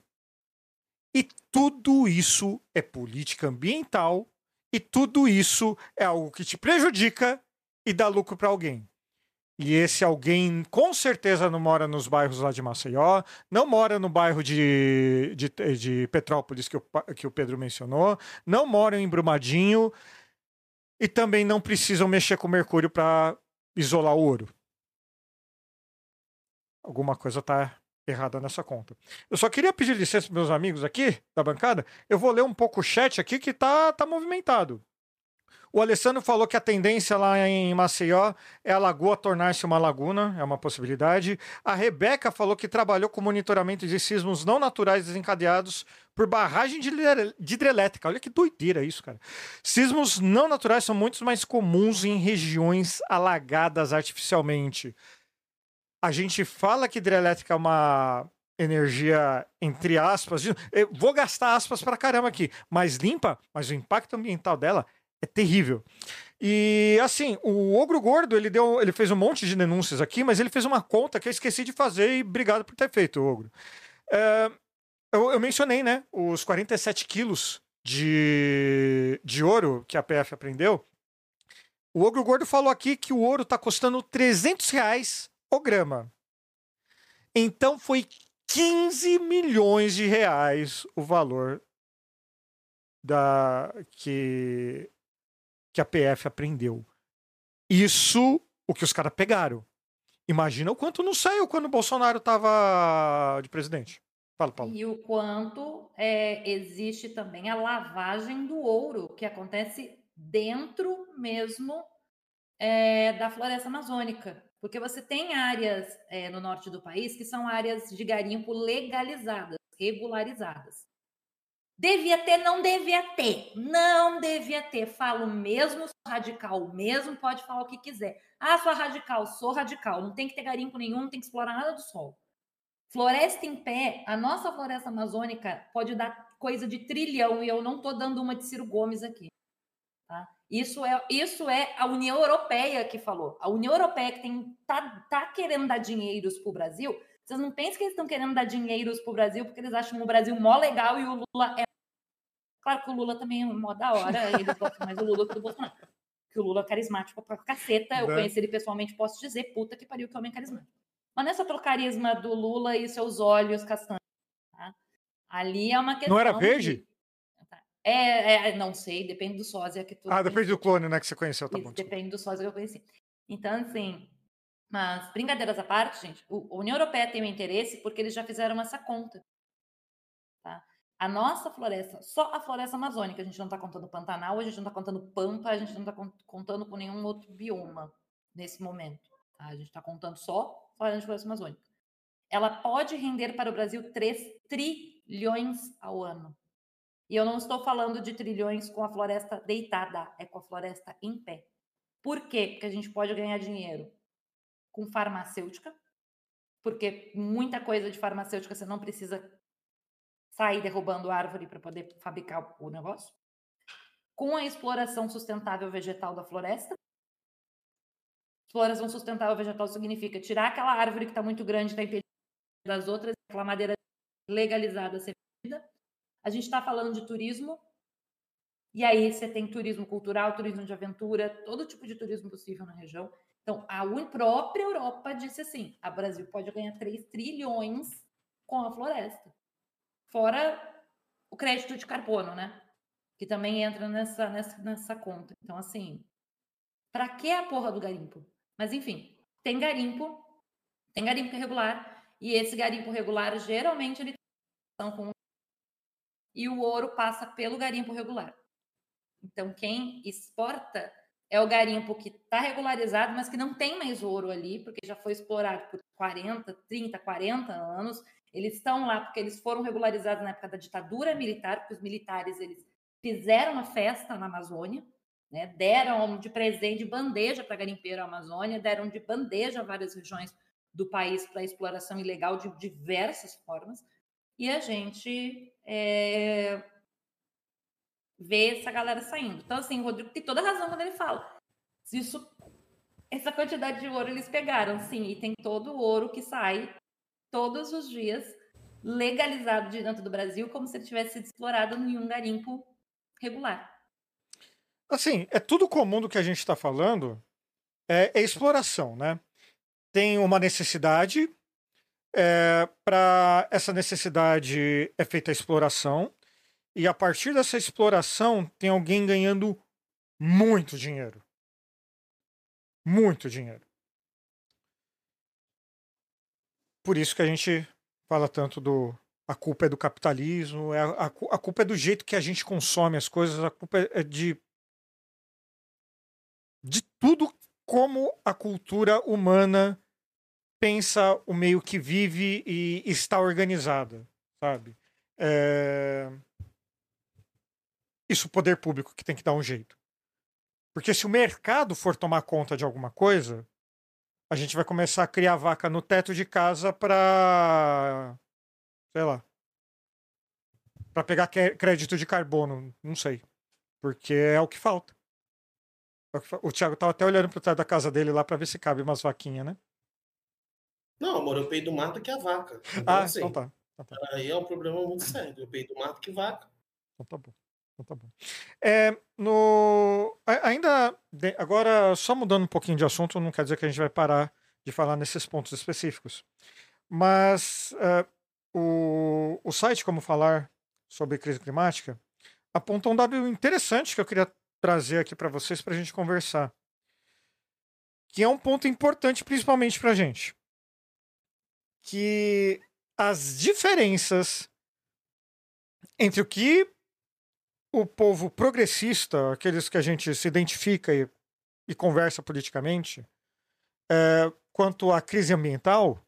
E tudo isso é política ambiental e tudo isso é algo que te prejudica e dá lucro para alguém. E esse alguém com certeza não mora nos bairros lá de Maceió, não mora no bairro de, de, de Petrópolis que o, que o Pedro mencionou, não mora em Brumadinho e também não precisam mexer com mercúrio para isolar o ouro. Alguma coisa tá errada nessa conta. Eu só queria pedir licença para meus amigos aqui da bancada. Eu vou ler um pouco o chat aqui que tá, tá movimentado. O Alessandro falou que a tendência lá em Maceió é a lagoa tornar-se uma laguna, é uma possibilidade. A Rebeca falou que trabalhou com monitoramento de sismos não naturais desencadeados por barragem de hidre- de hidrelétrica. Olha que doideira isso, cara. Sismos não naturais são muito mais comuns em regiões alagadas artificialmente. A gente fala que hidrelétrica é uma energia, entre aspas, vou gastar aspas pra caramba aqui, mais limpa, mas o impacto ambiental dela é terrível. E assim, o Ogro Gordo, ele deu, ele fez um monte de denúncias aqui, mas ele fez uma conta que eu esqueci de fazer e obrigado por ter feito, Ogro. É, eu, eu mencionei, né? Os 47 quilos de, de ouro que a PF apreendeu. O Ogro Gordo falou aqui que o ouro tá custando 300 reais o grama. Então foi 15 milhões de reais o valor da que, que a PF apreendeu. Isso o que os caras pegaram. Imagina o quanto não saiu quando o Bolsonaro estava de presidente. Fala, Paulo. E o quanto é, existe também a lavagem do ouro, que acontece dentro mesmo é, da floresta amazônica. Porque você tem áreas é, no norte do país que são áreas de garimpo legalizadas, regularizadas. Devia ter, não devia ter. Não devia ter. Falo mesmo, sou radical mesmo, pode falar o que quiser. Ah, sou radical, sou radical. Não tem que ter garimpo nenhum, não tem que explorar nada do sol. Floresta em pé, a nossa floresta amazônica pode dar coisa de trilhão, e eu não estou dando uma de Ciro Gomes aqui. Isso, é, isso é a União Europeia que falou. A União Europeia que tem, tá, tá querendo dar dinheiros para o Brasil. Vocês não pensam que eles estão querendo dar dinheiros para o Brasil porque eles acham o Brasil mó legal e o Lula é Claro que o Lula também é mó da hora, ele gosta mais do Lula que do Bolsonaro. Que o Lula é carismático pra caceta. Eu né? conheci ele pessoalmente, posso dizer, puta que pariu, que homem carismático. Mas não é só pelo carisma do Lula e seus olhos castanhos. Tá? Ali é uma questão. Não era verde? De... É, é, não sei, depende do sósia que tu. Ah, depende do clone, né, que você conheceu, tá Isso, bom. Depende do sósia que eu conheci. Então, assim, mas brincadeiras à parte, gente, a União Europeia tem um interesse porque eles já fizeram essa conta. Tá? A nossa floresta, só a floresta amazônica, a gente não está contando Pantanal, a gente não está contando Pampa, a gente não está contando com nenhum outro bioma nesse momento. Tá? A gente está contando só a floresta amazônica. Ela pode render para o Brasil 3 trilhões ao ano. E eu não estou falando de trilhões com a floresta deitada, é com a floresta em pé. Por quê? Porque a gente pode ganhar dinheiro com farmacêutica, porque muita coisa de farmacêutica você não precisa sair derrubando árvore para poder fabricar o negócio. Com a exploração sustentável vegetal da floresta. Exploração sustentável vegetal significa tirar aquela árvore que está muito grande, está impedindo das outras, aquela madeira legalizada ser vendida. A gente está falando de turismo. E aí você tem turismo cultural, turismo de aventura, todo tipo de turismo possível na região. Então, a própria Europa disse assim: a Brasil pode ganhar 3 trilhões com a floresta. Fora o crédito de carbono, né? Que também entra nessa, nessa, nessa conta. Então, assim, para que a porra do garimpo? Mas, enfim, tem garimpo, tem garimpo regular, e esse garimpo regular, geralmente, ele tem com e o ouro passa pelo garimpo regular. Então, quem exporta é o garimpo que está regularizado, mas que não tem mais ouro ali, porque já foi explorado por 40, 30, 40 anos eles estão lá porque eles foram regularizados na época da ditadura militar, porque os militares eles fizeram uma festa na Amazônia, né? deram de presente, de bandeja para garimpeiro a Amazônia, deram de bandeja várias regiões do país para exploração ilegal de diversas formas. E a gente é, vê essa galera saindo. Então, assim, o Rodrigo tem toda razão quando ele fala. Isso, essa quantidade de ouro eles pegaram, sim, e tem todo o ouro que sai todos os dias, legalizado de dentro do Brasil, como se ele tivesse sido explorado em um garimpo regular. Assim, é tudo comum do que a gente está falando, é, é, exploração, né? Tem uma necessidade, é, para essa necessidade é feita a exploração, e a partir dessa exploração tem alguém ganhando muito dinheiro. Muito dinheiro. por isso que a gente fala tanto do a culpa é do capitalismo, é a, a, culpa é do jeito que a gente consome as coisas, a culpa é, é de de tudo como a cultura humana pensa o meio que vive e está organizada, sabe? É... Isso poder público que tem que dar um jeito. Porque se o mercado for tomar conta de alguma coisa, a gente vai começar a criar vaca no teto de casa para sei lá, para pegar crédito de carbono, não sei, porque é o que falta. O Thiago tava até olhando pro teto da casa dele lá para ver se cabe umas vaquinhas, né? Não, amor, eu peido mato que a vaca. Então, ah, assim, então tá. Então tá. Aí é um problema muito sério. Eu peido mato que vaca. Então tá bom. Então tá bom. É, no, ainda. agora, só mudando um pouquinho de assunto, não quer dizer que a gente vai parar de falar nesses pontos específicos. Mas é, o, o site Como Falar sobre Crise Climática aponta um dado interessante que eu queria trazer aqui para vocês para a gente conversar. Que é um ponto importante, principalmente para a gente. Que as diferenças entre o que o povo progressista, aqueles que a gente se identifica e, e conversa politicamente, é, quanto à crise ambiental,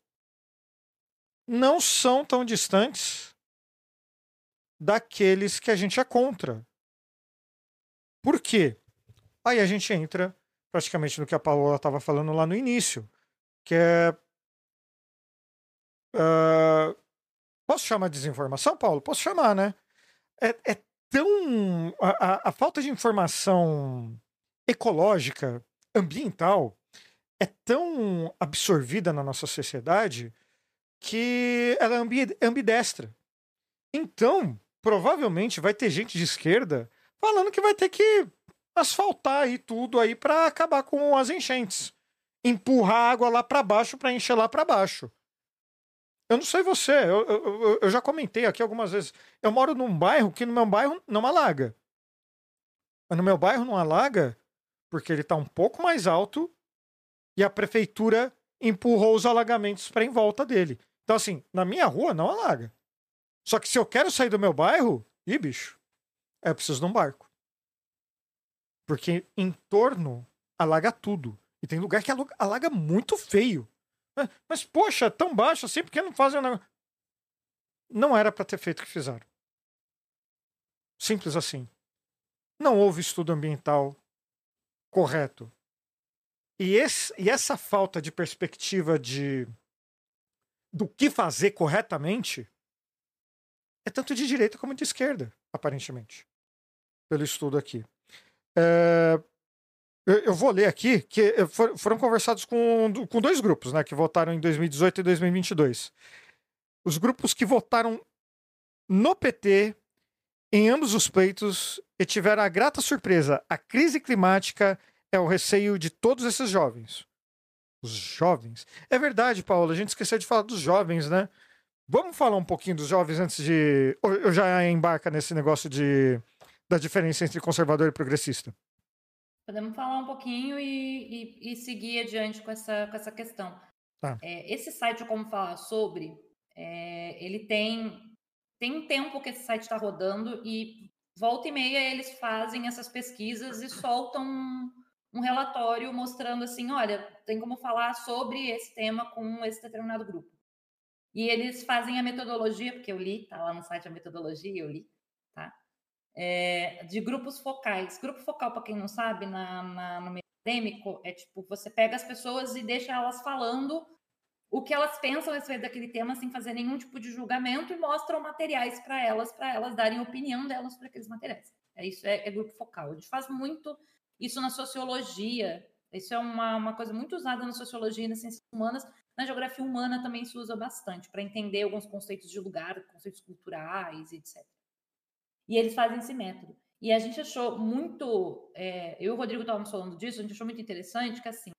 não são tão distantes daqueles que a gente é contra. Por quê? Aí a gente entra praticamente no que a Paola estava falando lá no início, que é. Ah, posso chamar de desinformação, Paulo? Posso chamar, né? É, é tão. A, a- a falta de informação ecológica, ambiental, é tão absorvida na nossa sociedade que ela é ambi- ambidestra. Então, provavelmente vai ter gente de esquerda falando que vai ter que asfaltar aí tudo aí para acabar com as enchentes. Empurrar água lá para baixo para encher lá para baixo. Eu não sei você, eu, eu- eu- já comentei aqui algumas vezes. Eu moro num bairro que no meu bairro não alaga. Mas no meu bairro não alaga porque ele está um pouco mais alto e a prefeitura empurrou os alagamentos para em volta dele. Então, assim, na minha rua não alaga. Só que se eu quero sair do meu bairro, ih, bicho, eu preciso de um barco. Porque em torno alaga tudo. E tem lugar que alaga muito feio. Mas, poxa, tão baixo assim, por que não fazem negócio? Não era para ter feito o que fizeram. Simples assim. Não houve estudo ambiental correto. E, esse, e essa falta de perspectiva de do que fazer corretamente é tanto de direita como de esquerda, aparentemente, pelo estudo aqui. É, eu, vou ler aqui que eh, for- foram conversados com, com dois grupos, né, que votaram em 2018 e 2022. Os grupos que votaram no PT em ambos os pleitos e tiveram a grata surpresa. A crise climática é o receio de todos esses jovens. Os jovens. É verdade, Paulo, a gente esqueceu de falar dos jovens, né? Vamos falar um pouquinho dos jovens antes de. Eu já embarca nesse negócio de da diferença entre conservador e progressista. Podemos falar um pouquinho e, e- e seguir adiante com essa, com essa questão. Tá. É, esse site, como falar sobre, é, ele tem, tem um tempo que esse site está rodando e volta e meia eles fazem essas pesquisas e soltam um, um relatório mostrando assim, olha, tem como falar sobre esse tema com esse determinado grupo. E eles fazem a metodologia, porque eu li, tá lá no site a metodologia, eu li, tá? É, de grupos focais. Grupo focal, para quem não sabe, na, na- no meio acadêmico, é tipo, você pega as pessoas e deixa elas falando o que elas pensam a respeito daquele tema sem fazer nenhum tipo de julgamento e mostram materiais para elas, para elas darem opinião delas sobre aqueles materiais. É isso, é, é grupo focal. A gente faz muito isso na sociologia. Isso é uma, uma coisa muito usada na sociologia e nas ciências humanas. Na geografia humana também se usa bastante para entender alguns conceitos de lugar, conceitos culturais, etc. E eles fazem esse método. E a gente achou muito. é, eu e o Rodrigo estávamos falando disso, a gente achou muito interessante que, assim,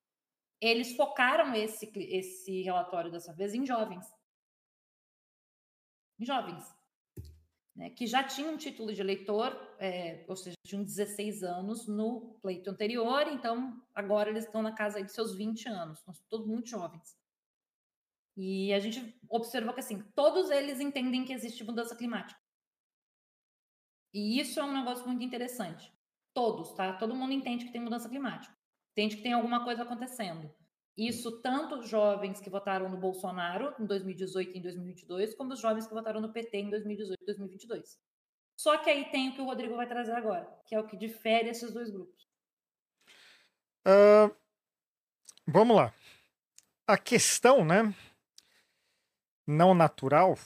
eles focaram esse, esse relatório dessa vez em jovens. Em jovens. Né, que já tinham título de eleitor, é, ou seja, tinham 16 anos no pleito anterior, então agora eles estão na casa dos seus 20 anos. Somos todos muito jovens. E a gente observou que, assim, todos eles entendem que existe mudança climática. E isso é um negócio muito interessante. Todos, tá? Todo mundo entende que tem mudança climática. Entende que tem alguma coisa acontecendo. Isso tanto os jovens que votaram no Bolsonaro em 2018 e em 2022, como os jovens que votaram no PT em 2018 e 2022. Só que aí tem o que o Rodrigo vai trazer agora, que é o que difere esses dois grupos. Ah, vamos lá. A questão, né? Não natural.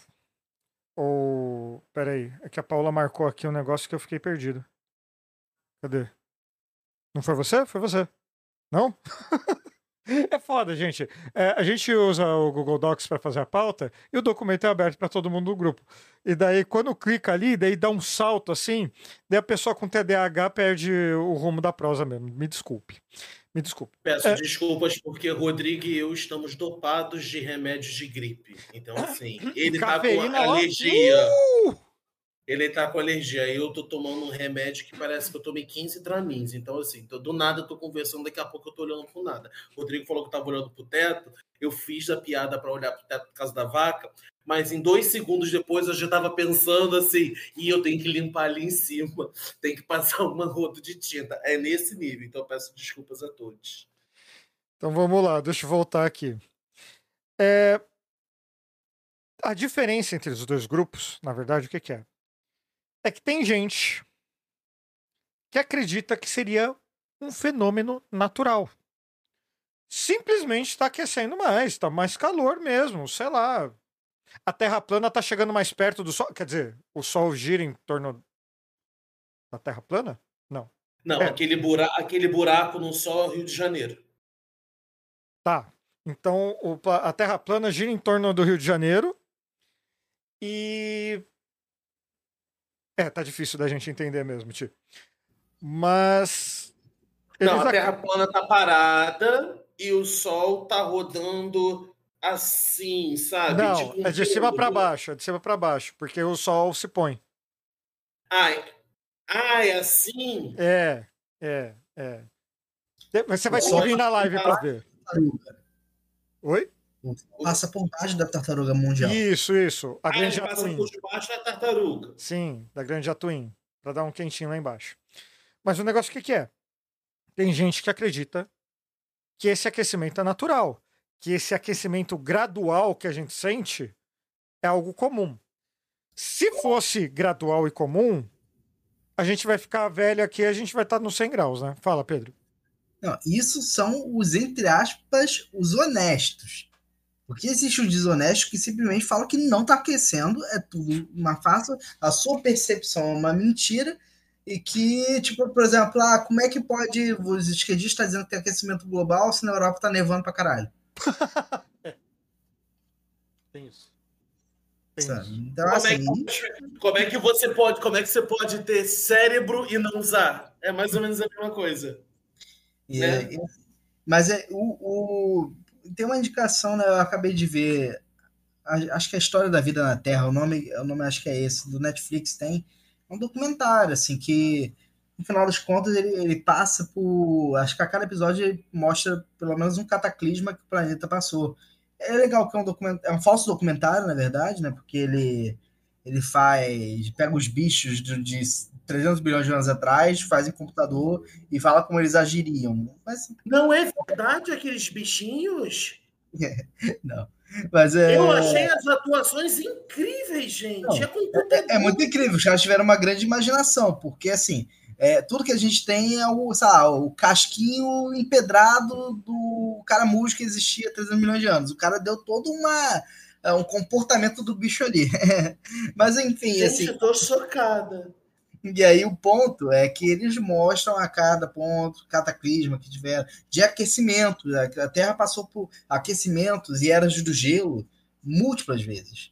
Ou. Peraí, é que a Paula marcou aqui um negócio que eu fiquei perdido. Cadê? Não foi você? Foi você. Não? É foda, gente. É, a gente usa o Google Docs para fazer a pauta e o documento é aberto para todo mundo do grupo. E daí, quando clica ali, daí dá um salto assim, daí a pessoa com TDAH perde o rumo da prosa mesmo. Me desculpe. Me desculpe. Peço É. desculpas porque Rodrigo e eu estamos dopados de remédios de gripe. Então, assim, ele tá com Cafeína, ó. alergia. Uh! Ele tá com alergia. Eu tô tomando um remédio que parece que eu tomei 15 Dramins. Então, assim, tô- do nada eu tô conversando, daqui a pouco eu tô olhando pro nada. Rodrigo falou que tava olhando pro teto. Eu fiz a piada para olhar pro teto por causa da vaca. Mas em dois segundos depois eu já tava pensando assim, e eu tenho que limpar ali em cima, tem que passar uma rodo de tinta. É nesse nível, então peço desculpas a todos. Então vamos lá, deixa eu voltar aqui. É, A diferença entre os dois grupos, na verdade, o que, que é? É que tem gente que acredita que seria um fenômeno natural. Simplesmente está aquecendo mais, está mais calor mesmo, sei lá. A Terra plana está chegando mais perto do Sol. Quer dizer, o Sol gira em torno da Terra plana? Não. Não, É. aquele, buraco, aquele buraco no sol Rio de Janeiro. Tá. Então o a Terra plana gira em torno do Rio de Janeiro. E. É, tá difícil da gente entender mesmo, tio. Mas. Não, a ac- Terra plana tá parada e o Sol tá rodando assim, sabe? Não, Tipo um é de cima para baixo, é de cima para baixo, porque o Sol se põe. Ai, ai, assim? É, é, é. Você vai vir na live para ver. Oi? Passa por baixo da tartaruga mundial. Isso, isso. A Ai, grande passa Atuim. por debaixo da tartaruga. Sim, da Grande Atuim, para dar um quentinho lá embaixo. Mas o negócio o que, que é? Tem gente que acredita que esse aquecimento é natural, que esse aquecimento gradual que a gente sente é algo comum. Se fosse gradual e comum, a gente vai ficar velho aqui, a gente vai estar nos 100 graus, né? Fala, Pedro. Não, isso são os, entre aspas, os honestos. Porque existe o desonesto que simplesmente fala que não está aquecendo, é tudo uma farsa, a sua percepção é uma mentira, e que, tipo, por exemplo, ah, como é que pode os esquerdistas estão dizendo que tem aquecimento global se na Europa tá nevando pra caralho? Tem isso. Tem Sabe? isso. Então, Como é, assim, que, como é que você pode, como é que você pode ter cérebro e não usar? É mais ou menos a mesma coisa. E né? é- é- mas é o, o- tem uma indicação, né? Eu acabei de ver. a- Acho que é a história da vida na Terra, o nome, o nome acho que é esse, do Netflix tem um documentário, assim, que no final das contas ele, ele passa por. Acho que a cada episódio ele mostra pelo menos um cataclisma que o planeta passou. É legal que é um documento, é um falso documentário, na verdade, né? Porque ele ele faz, pega os bichos de, de 300 bilhões de anos atrás, faz em computador e fala como eles agiriam. Mas, Não é verdade aqueles bichinhos? não. Mas é, Eu achei as atuações incríveis, gente. Não, é computador. é muito incrível. Os caras tiveram uma grande imaginação, porque assim, é, tudo que a gente tem é o, sei lá, o casquinho empedrado do caramujo que existia há 300 milhões de anos. O cara deu todo uma, é, um comportamento do bicho ali. Mas enfim, Gente, assim, eu tô chocada. E aí o ponto é que eles mostram a cada ponto, cataclisma que tiveram, de aquecimento. A Terra passou por aquecimentos e eras do gelo múltiplas vezes.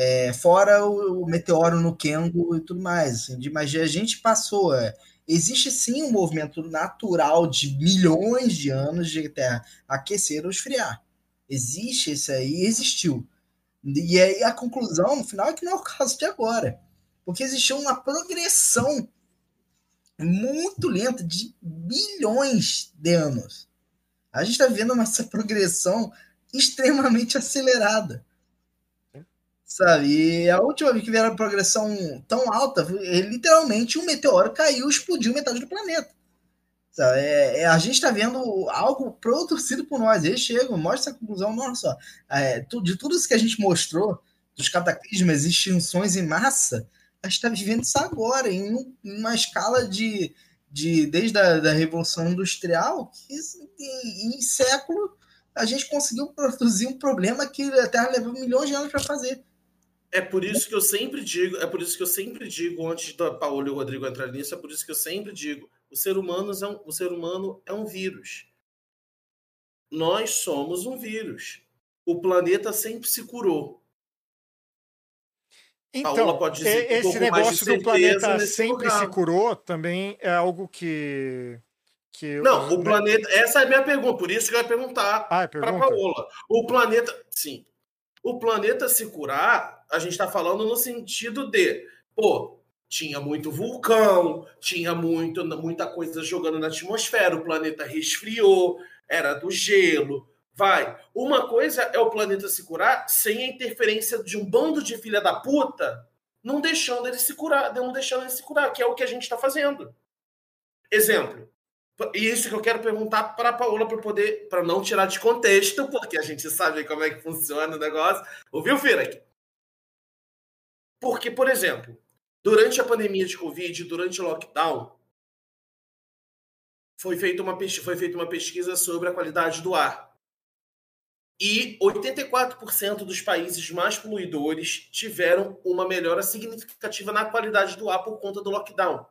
É, fora o, o meteoro no Kengo e tudo mais. Assim, de, mas a gente passou. é, existe sim um movimento natural de milhões de anos de Terra aquecer ou esfriar. Existe isso aí, existiu. E aí a conclusão, no final, é que não é o caso de agora porque existiu uma progressão muito lenta de bilhões de anos. A gente está vivendo uma progressão extremamente acelerada. Sabe? E a última vez que vieram a progressão tão alta, é, literalmente um meteoro caiu e explodiu metade do planeta. Sabe? É, é, a gente está vendo algo produzido por nós. Eles chegam, mostra essa conclusão, nossa, é, de tudo isso que a gente mostrou, dos cataclismas, extinções em massa, a gente está vivendo isso agora, em, em, uma escala de, de desde a da Revolução Industrial, que em, em, século a gente conseguiu produzir um problema que a Terra levou milhões de anos para fazer. É por isso que eu sempre digo, é por isso que eu sempre digo, antes da Paulo e o Rodrigo entrar nisso, é por isso que eu sempre digo, o ser humano é um, o ser humano é um vírus. nós somos um vírus. O planeta sempre se curou. Então, pode dizer um esse de negócio do planeta sempre lugar. se curou também é algo que. que Não, o né? planeta. Essa é a minha pergunta, por isso que eu ia perguntar Ah, é para pergunta? Paola. O planeta. Sim. O planeta se curar, a gente está falando no sentido de, pô, tinha muito vulcão, tinha muito, muita coisa jogando na atmosfera, o planeta resfriou, era do gelo. Vai. Uma coisa é o planeta se curar sem a interferência de um bando de filha da puta não deixando ele se curar, não deixando ele se curar, que é o que a gente está fazendo. Exemplo. E isso que eu quero perguntar para a Paola para poder, para não tirar de contexto, porque a gente sabe como é que funciona o negócio. Ouviu, Fira? Porque, por exemplo, durante a pandemia de Covid, durante o lockdown, foi feita uma, foi feita uma pesquisa sobre a qualidade do ar. E 84% dos países mais poluidores tiveram uma melhora significativa na qualidade do ar por conta do lockdown.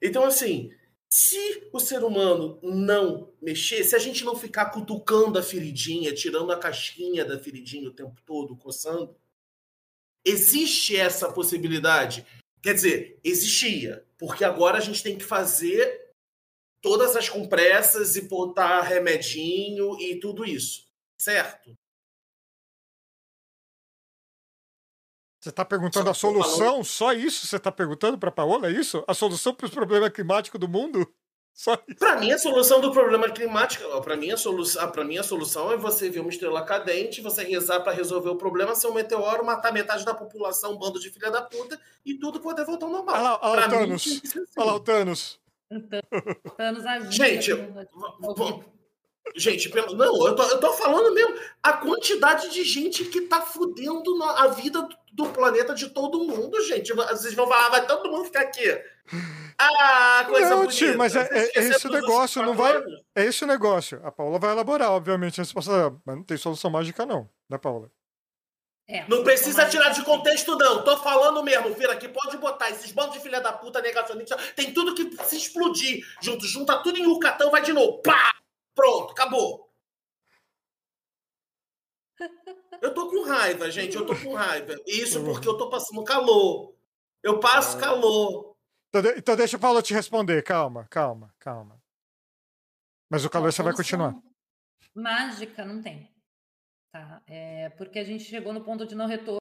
Então, assim, se o ser humano não mexer, se a gente não ficar cutucando a feridinha, tirando a casquinha da feridinha o tempo todo, coçando, existe essa possibilidade. Quer dizer, existia, porque agora a gente tem que fazer todas as compressas e botar remedinho e tudo isso, certo? Você está perguntando Só a solução? Só isso você está perguntando para Paola? É isso? A solução para os problemas climáticos do mundo? Só isso. Para mim, a solução do problema climático, para mim, a solução, para mim, a solução é você ver uma estrela cadente, você rezar para resolver o problema, ser um meteoro, matar metade da população, um bando de filha da puta, e tudo poder voltar ao normal. Olha lá, olha lá Pra o mim, Thanos. assim. Olha lá o Thanos. Thanos agindo. Gente, Gente, pelo... não, eu tô, eu tô falando mesmo a quantidade de gente que tá fudendo na- a vida do- do planeta de todo mundo, gente. Vocês vão falar, "Ah, vai todo mundo ficar aqui. Ah, coisa Não, bonita. tio, mas é- é- é esse o negócio, não 24 vai-? É esse o negócio. A Paola vai elaborar, obviamente, a resposta. Mas não tem solução mágica, não, né, Paola? É, Não precisa tirar de contexto, não. Tô falando mesmo, Fira, que pode botar esses bandos de filha da puta negacionistas. Tem tudo que se explodir junto. Junta tudo em Yucatão, vai de novo. Pá! Pronto, acabou. Eu tô com raiva, gente. Eu tô com raiva. Isso porque eu tô passando calor. Eu passo calor. Então, de- então deixa a Paola te responder. Calma, calma, calma. Mas o calor Não, você vai continuar. Mágica não tem. Tá? É porque a gente chegou no ponto de não retorno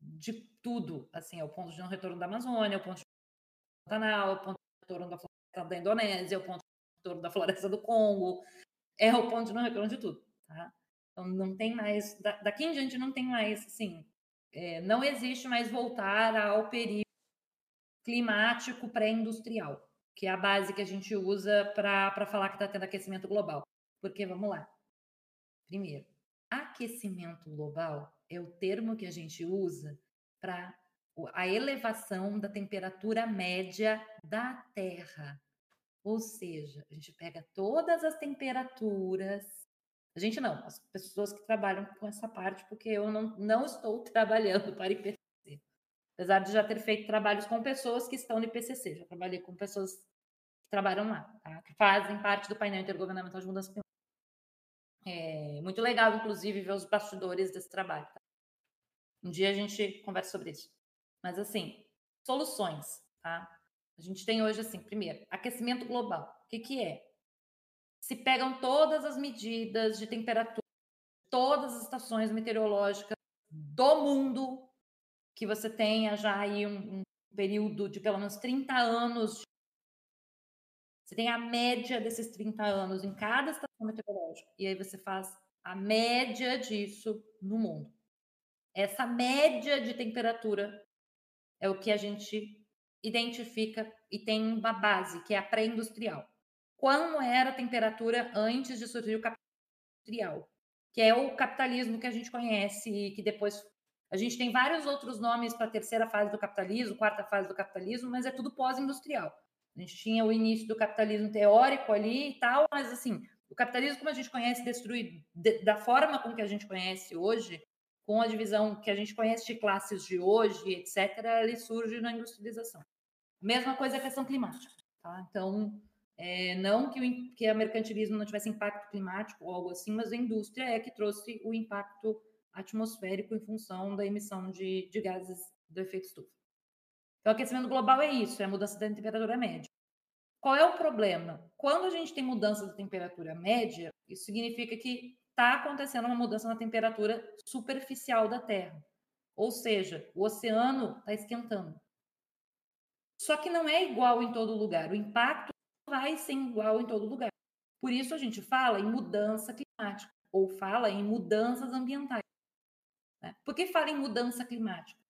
de tudo. Assim, é o ponto de não retorno da Amazônia, é o ponto de não retorno do Pantanal, é o ponto de não retorno da floresta da Indonésia, é o ponto retorno da floresta do Congo. É o ponto de não retorno de tudo. Tá? Então não tem mais. da- daqui em diante não tem mais, assim. é, não existe mais voltar ao período climático pré-industrial, que é a base que a gente usa para falar que está tendo aquecimento global. Porque, vamos lá. Primeiro, aquecimento global é o termo que a gente usa para a elevação da temperatura média da Terra. Ou seja, a gente pega todas as temperaturas. A gente não, as pessoas que trabalham com essa parte, porque eu não, não estou trabalhando para IPCC. Apesar de já ter feito trabalhos com pessoas que estão no IPCC. Já trabalhei com pessoas que trabalham lá, tá? que fazem parte do painel intergovernamental de mudança climática. É muito legal, inclusive, ver os bastidores desse trabalho. tá? Um dia a gente conversa sobre isso. Mas, assim, soluções, tá? A gente tem hoje, assim, primeiro, aquecimento global. O que, que é? Se pegam todas as medidas de temperatura, todas as estações meteorológicas do mundo, que você tenha já aí um, um período de pelo menos 30 anos. de- Você tem a média desses 30 anos em cada estação meteorológica. E aí você faz a média disso no mundo. Essa média de temperatura é o que a gente identifica e tem uma base, que é a pré-industrial. Como era a temperatura antes de surgir o capitalismo industrial? Que é o capitalismo que a gente conhece e que depois a gente tem vários outros nomes para a terceira fase do capitalismo, quarta fase do capitalismo, mas é tudo pós-industrial. A gente tinha o início do capitalismo teórico ali e tal, mas assim, o capitalismo como a gente conhece destruído de- da forma com que a gente conhece hoje, com a divisão que a gente conhece de classes de hoje, etc., ele surge na industrialização. Mesma coisa a questão climática. Tá? Então, É, não que o que a mercantilismo não tivesse impacto climático ou algo assim, mas a indústria é que trouxe o impacto atmosférico em função da emissão de, de gases do efeito estufa. Então, aquecimento global é isso, é a mudança da temperatura média. Qual é o problema? Quando a gente tem mudança da temperatura média, isso significa que está acontecendo uma mudança na temperatura superficial da Terra. Ou seja, o oceano está esquentando. Só que não é igual em todo lugar. O impacto vai ser igual em todo lugar. Por isso a gente fala em mudança climática ou fala em mudanças ambientais. Né? Por que fala em mudança climática?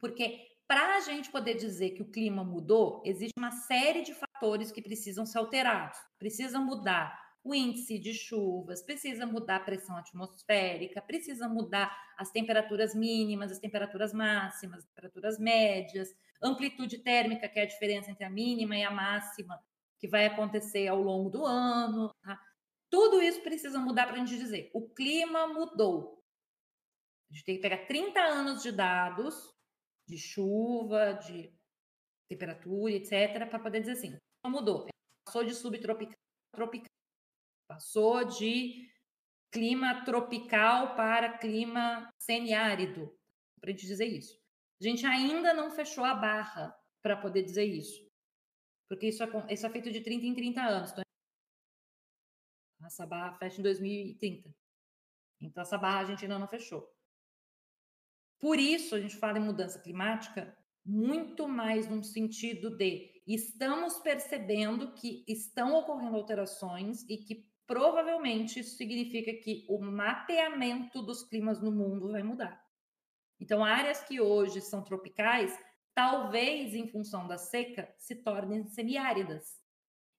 Porque para a gente poder dizer que o clima mudou, existe uma série de fatores que precisam ser alterados. Precisa mudar o índice de chuvas, precisa mudar a pressão atmosférica, precisa mudar as temperaturas mínimas, as temperaturas máximas, as temperaturas médias, amplitude térmica, que é a diferença entre a mínima e a máxima, que vai acontecer ao longo do ano. Tá? Tudo isso precisa mudar para a gente dizer: o clima mudou. A gente tem que pegar 30 anos de dados de chuva, de temperatura, etc., para poder dizer assim: mudou. Passou de subtropical para tropical. Passou de clima tropical para clima semiárido, para a gente dizer isso. A gente ainda não fechou a barra para poder dizer isso. Porque isso é, isso é feito de 30 em 30 anos. Então, essa barra fecha em 2030. Então, essa barra a gente ainda não fechou. Por isso, a gente fala em mudança climática muito mais num sentido de estamos percebendo que estão ocorrendo alterações e que provavelmente isso significa que o mapeamento dos climas no mundo vai mudar. Então, áreas que hoje são tropicais, talvez em função da seca, se tornem semiáridas.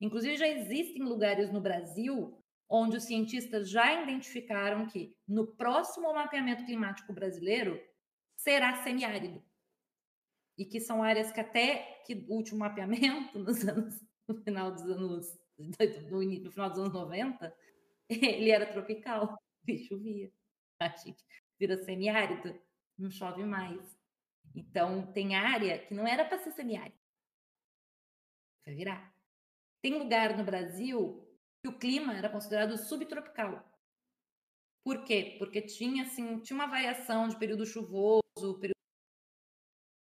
Inclusive, já existem lugares no Brasil onde os cientistas já identificaram que no próximo mapeamento climático brasileiro será semiárido. E que são áreas que até que o último mapeamento nos anos, no final dos anos no, no final dos anos 90, ele era tropical e chovia. A gente vira semiárido, não chove mais. Então tem área que não era para ser semiárido. Vai virar. Tem lugar no Brasil que o clima era considerado subtropical. Por quê? Porque tinha assim, tinha uma variação de período chuvoso, período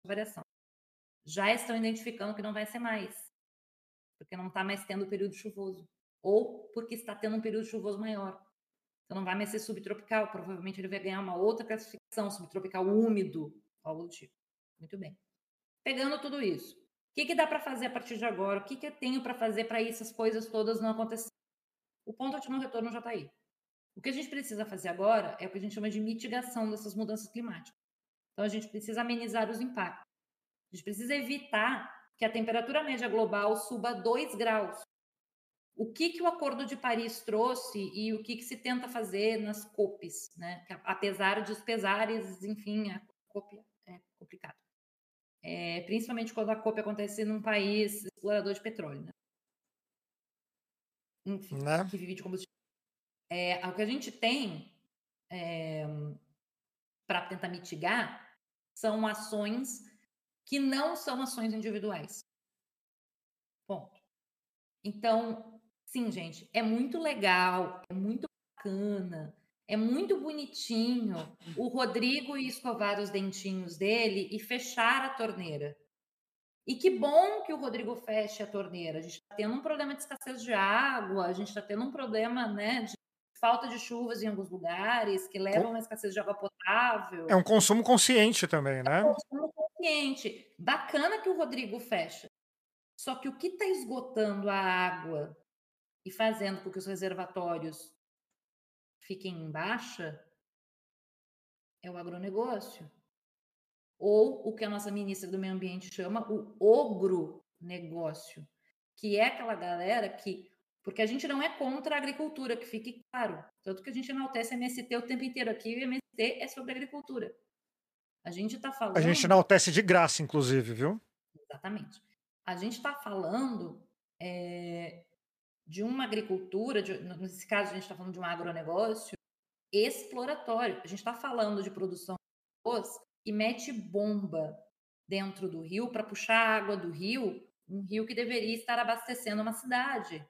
variação. Já estão identificando que não vai ser mais, porque não está mais tendo período chuvoso, ou porque está tendo um período chuvoso maior. Então não vai mais ser subtropical, provavelmente ele vai ganhar uma outra classificação, subtropical úmido, algo do tipo. Muito bem. Pegando tudo isso, o que, que dá para fazer a partir de agora? O que, que eu tenho para fazer para essas coisas todas não acontecerem? O ponto de não retorno já está aí. O que a gente precisa fazer agora é o que a gente chama de mitigação dessas mudanças climáticas. Então, a gente precisa amenizar os impactos. A gente precisa evitar que a temperatura média global suba 2 graus. O que, que o Acordo de Paris trouxe e o que, que se tenta fazer nas COPs, né? apesar dos pesares, enfim, a COP é complicado. É, principalmente quando a COP acontece num país explorador de petróleo, né? Enfim, né? que vive de combustível é, o que a gente tem é, para tentar mitigar são ações que não são ações individuais. Ponto. Então, sim, gente, é muito legal, é muito bacana, é muito bonitinho o Rodrigo escovar os dentinhos dele e fechar a torneira. E que bom que o Rodrigo feche a torneira. A gente está tendo um problema de escassez de água, a gente está tendo um problema né, de falta de chuvas em alguns lugares, que levam a escassez de água potável. É um consumo consciente também, né? É um consumo consciente. Bacana que o Rodrigo fecha. Só que o que está esgotando a água e fazendo com que os reservatórios fiquem em baixa é o agronegócio. Ou o que a nossa ministra do Meio Ambiente chama o ogro negócio, que é aquela galera que porque a gente não é contra a agricultura, que fique claro. Tanto que a gente enaltece MST o tempo inteiro aqui, e MST é sobre agricultura. A gente está falando. A gente enaltece de graça, inclusive, viu? Exatamente. A gente está falando é, de uma agricultura, de, nesse caso, a gente está falando de um agronegócio exploratório. A gente está falando de produção de arroz e mete bomba dentro do rio para puxar a água do rio Um rio que deveria estar abastecendo uma cidade,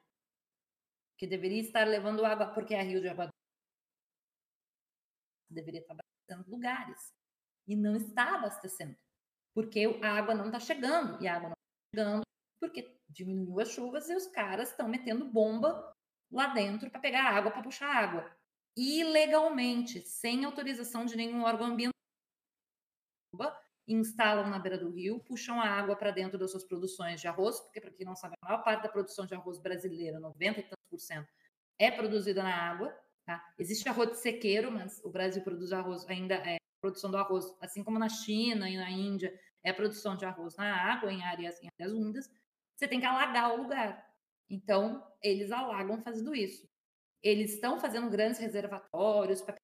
que deveria estar levando água, porque é rio de água deveria estar abastecendo lugares e não está abastecendo, porque a água não está chegando e a água não está chegando porque diminuiu as chuvas e os caras estão metendo bomba lá dentro para pegar água, para puxar água. Ilegalmente, sem autorização de nenhum órgão ambiental. Instalam na beira do rio, puxam a água para dentro das suas produções de arroz, porque, para quem não sabe, a maior parte da produção de arroz brasileira, 90 e tantos por cento, é produzida na água. Tá? Existe arroz de sequeiro, mas o Brasil produz arroz ainda é produção do arroz, assim como na China e na Índia, é a produção de arroz na água, em áreas, em áreas úmidas. Você tem que alagar o lugar. Então, eles alagam fazendo isso. Eles estão fazendo grandes reservatórios para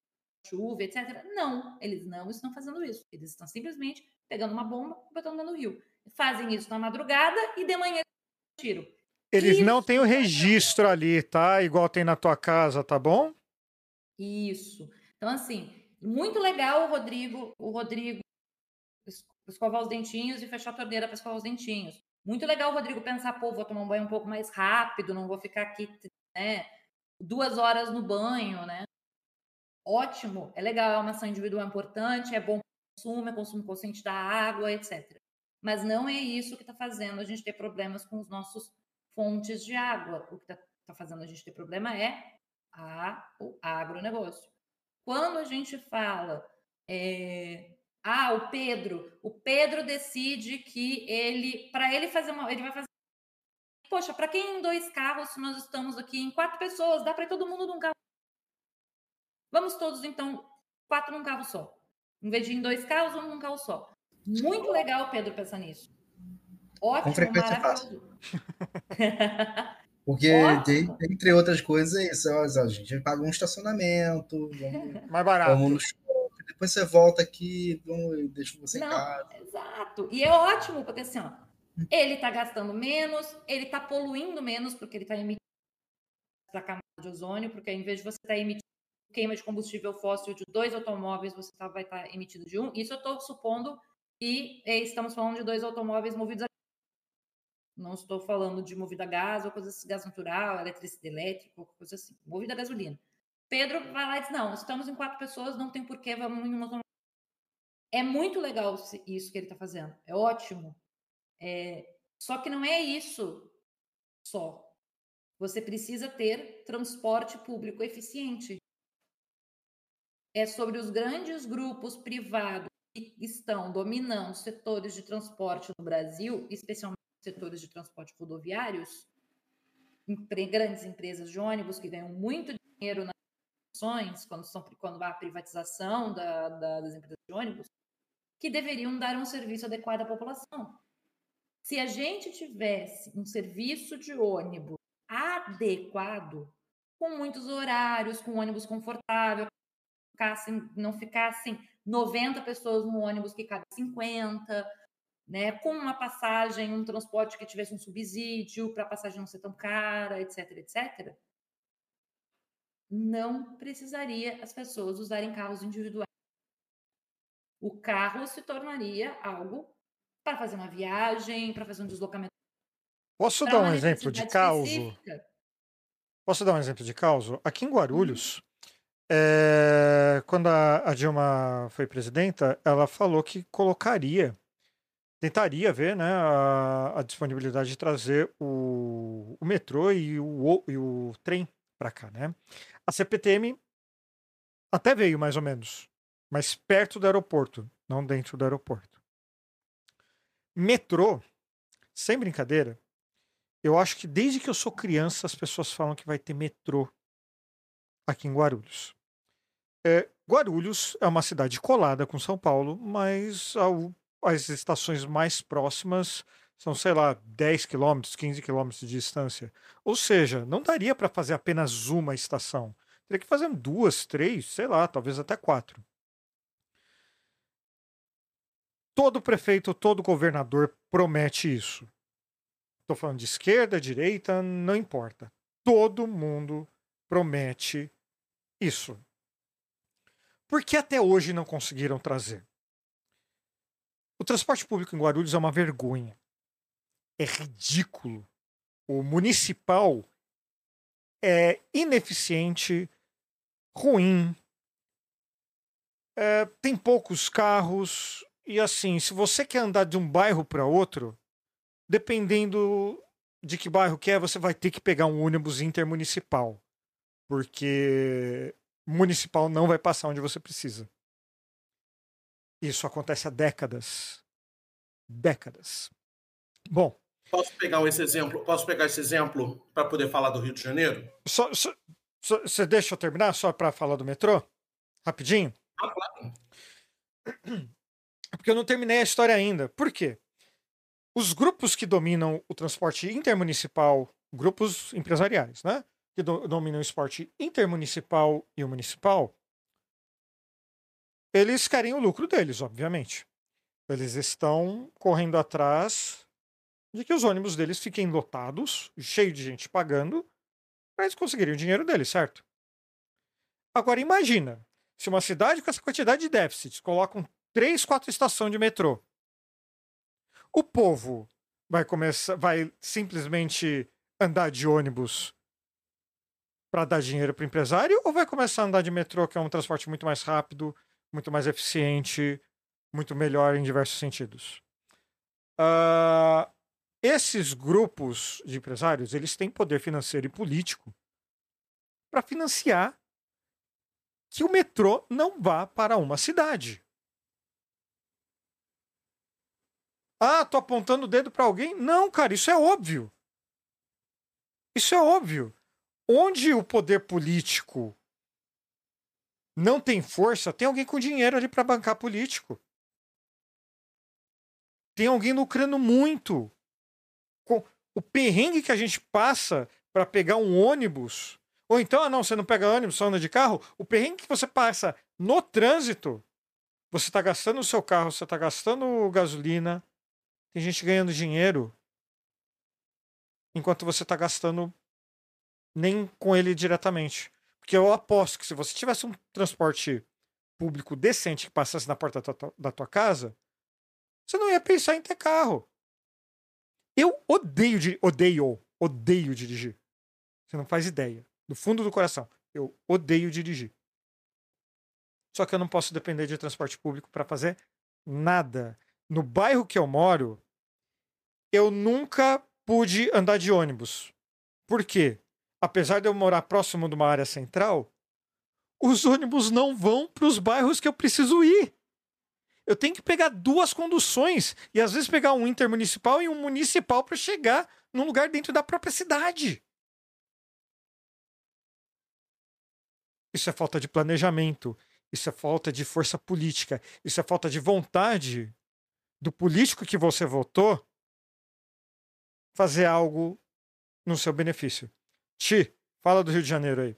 chuva, etc. Não, eles não estão fazendo isso. Eles estão simplesmente pegando uma bomba e botando no rio. Fazem isso na madrugada e de manhã tiram. Eles não têm o registro ali, tá? Igual tem na tua casa, tá bom? Isso. Então, assim, muito legal o Rodrigo, o Rodrigo escovar os dentinhos e fechar a torneira para escovar os dentinhos. Muito legal o Rodrigo pensar, pô, vou tomar um banho um pouco mais rápido, não vou ficar aqui, né, duas horas no banho, né? Ótimo, é legal, é uma ação individual importante, é bom consumo, é consumo consciente da água, etc. Mas não é isso que está fazendo a gente ter problemas com os nossos fontes de água. O que está tá fazendo a gente ter problema é a, o agronegócio. Quando a gente fala é, ah, o Pedro. O Pedro decide que ele, para ele fazer uma, ele vai fazer. Poxa, para quem em dois carros, se nós estamos aqui em quatro pessoas, dá para todo mundo num carro. Vamos todos então quatro num carro só. Em vez de em dois carros, um num carro só. Muito legal, Pedro, pensar nisso. Ótimo, Com frequência fácil. Porque, de, entre outras coisas, é isso. A gente paga um estacionamento, vamos, mais barato. Vamos no depois você volta aqui e deixa você Não, em casa. Exato. E é ótimo, porque assim, ó, ele está gastando menos, ele está poluindo menos, porque ele está emitindo para a camada de ozônio, porque em vez de você estar tá emitindo queima de combustível fóssil de dois automóveis, você tá, vai estar tá emitindo de um. Isso eu estou supondo que é, estamos falando de dois automóveis movidos a não estou falando de movida a gás ou coisa assim, gás natural, eletricidade elétrica, coisa assim, movida a gasolina. Pedro vai lá e diz: Não, estamos em quatro pessoas, não tem porquê, vamos em uma. É muito legal isso que ele está fazendo, é ótimo. É... Só que não é isso só. Você precisa ter transporte público eficiente. É sobre os grandes grupos privados que estão dominando setores de transporte no Brasil, especialmente setores de transporte rodoviários, grandes empresas de ônibus que ganham muito dinheiro na quando, são, quando há a privatização da, da, das empresas de ônibus, que deveriam dar um serviço adequado à população. Se a gente tivesse um serviço de ônibus adequado, com muitos horários, com ônibus confortável, não ficassem 90 pessoas no ônibus que cabe 50, né, com uma passagem, um transporte que tivesse um subsídio para a passagem não ser tão cara, etc, etc, não precisaria as pessoas usarem carros individuais. O carro se tornaria algo para fazer uma viagem, para fazer um deslocamento. Posso dar um exemplo de caos? Posso dar um exemplo de caos? Aqui em Guarulhos, é, quando a, a, Dilma foi presidenta, ela falou que colocaria, tentaria ver né, a, a disponibilidade de trazer o, o metrô e o, e o trem para cá. Né? A CPTM até veio mais ou menos, mas perto do aeroporto, não dentro do aeroporto. Metrô, sem brincadeira, eu acho que desde que eu sou criança as pessoas falam que vai ter metrô aqui em Guarulhos. É, Guarulhos é uma cidade colada com São Paulo, mas as estações mais próximas são, sei lá, 10 quilômetros, 15 quilômetros de distância. Ou seja, não daria para fazer apenas uma estação. Teria que fazer duas, três, sei lá, talvez até quatro. Todo prefeito, todo governador promete isso. Estou falando de esquerda, direita, não importa. Todo mundo promete isso. Por que até hoje não conseguiram trazer? O transporte público em Guarulhos é uma vergonha. é ridículo. O municipal é ineficiente, ruim, é, tem poucos carros e assim, se você quer andar de um bairro para outro, dependendo de que bairro que é, você vai ter que pegar um ônibus intermunicipal, porque municipal não vai passar onde você precisa. Isso acontece há décadas. Décadas. Bom. Posso pegar esse exemplo? Posso pegar esse exemplo para poder falar do Rio de Janeiro? Só, só, só, você deixa eu terminar só para falar do metrô? Rapidinho? Ah, claro. Porque eu não terminei a história ainda. Por quê? Os grupos que dominam o transporte intermunicipal, grupos empresariais, né? Que do, dominam o esporte intermunicipal e o municipal, eles querem o lucro deles, obviamente. Eles estão correndo atrás de que os ônibus deles fiquem lotados, cheios de gente pagando, para eles conseguirem o dinheiro deles, certo? Agora imagina, se uma cidade com essa quantidade de déficits colocam três, quatro estações de metrô, o povo vai começar, vai simplesmente andar de ônibus para dar dinheiro para o empresário ou vai começar a andar de metrô, que é um transporte muito mais rápido, muito mais eficiente, muito melhor em diversos sentidos? Uh, esses grupos de empresários eles têm poder financeiro e político para financiar que o metrô não vá para uma cidade. Ah, tô apontando o dedo para alguém? Não, cara, isso é óbvio. Isso é óbvio. Onde o poder político não tem força, tem alguém com dinheiro ali para bancar político. Tem alguém lucrando muito. Com o perrengue que a gente passa para pegar um ônibus ou então, ah, não, você não pega ônibus, só anda de carro. O perrengue que você passa no trânsito, você está gastando o seu carro, você está gastando gasolina. Tem gente ganhando dinheiro enquanto você está gastando nem com ele diretamente. Porque eu aposto que se você tivesse um transporte público decente que passasse na porta da tua, da tua casa, você não ia pensar em ter carro. Eu odeio, odeio, odeio dirigir. Você não faz ideia do fundo do coração. Eu odeio dirigir. Só que eu não posso depender de transporte público para fazer nada. No bairro que eu moro, eu nunca pude andar de ônibus. Por quê? Apesar de eu morar próximo de uma área central, os ônibus não vão para os bairros que eu preciso ir. Eu tenho que pegar duas conduções e às vezes pegar um intermunicipal e um municipal para chegar num lugar dentro da própria cidade. Isso é falta de planejamento. Isso é falta de força política. Isso é falta de vontade do político que você votou fazer algo no seu benefício. Ti, fala do Rio de Janeiro aí.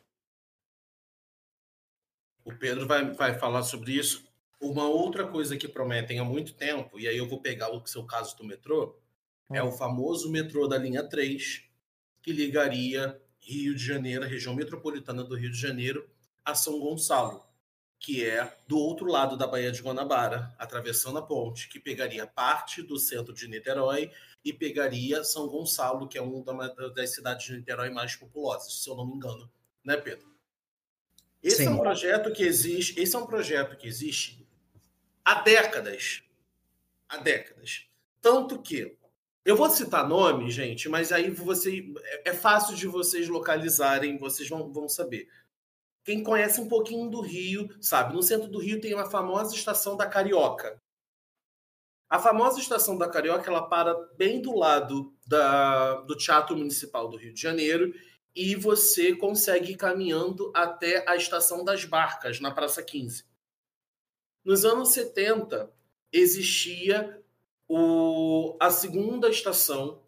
O Pedro vai, vai falar sobre isso. Uma outra coisa que prometem há muito tempo, e aí eu vou pegar o seu caso do metrô, hum. é o famoso metrô da linha 3, que ligaria Rio de Janeiro, a região metropolitana do Rio de Janeiro, a São Gonçalo, que é do outro lado da Baía de Guanabara, atravessando a ponte, que pegaria parte do centro de Niterói e pegaria São Gonçalo, que é uma das cidades de Niterói mais populosas, se eu não me engano, né, Pedro? Esse Sim. é um projeto que existe, esse é um projeto que existe há décadas. Há décadas. Tanto que eu vou citar nome, gente, mas aí você é, é fácil de vocês localizarem, vocês vão, vão saber. Quem conhece um pouquinho do Rio, sabe, no centro do Rio tem a famosa estação da Carioca. A famosa estação da Carioca, ela para bem do lado da, do Teatro Municipal do Rio de Janeiro e você consegue ir caminhando até a estação das Barcas, na Praça 15. Nos anos 70, existia o, a segunda estação,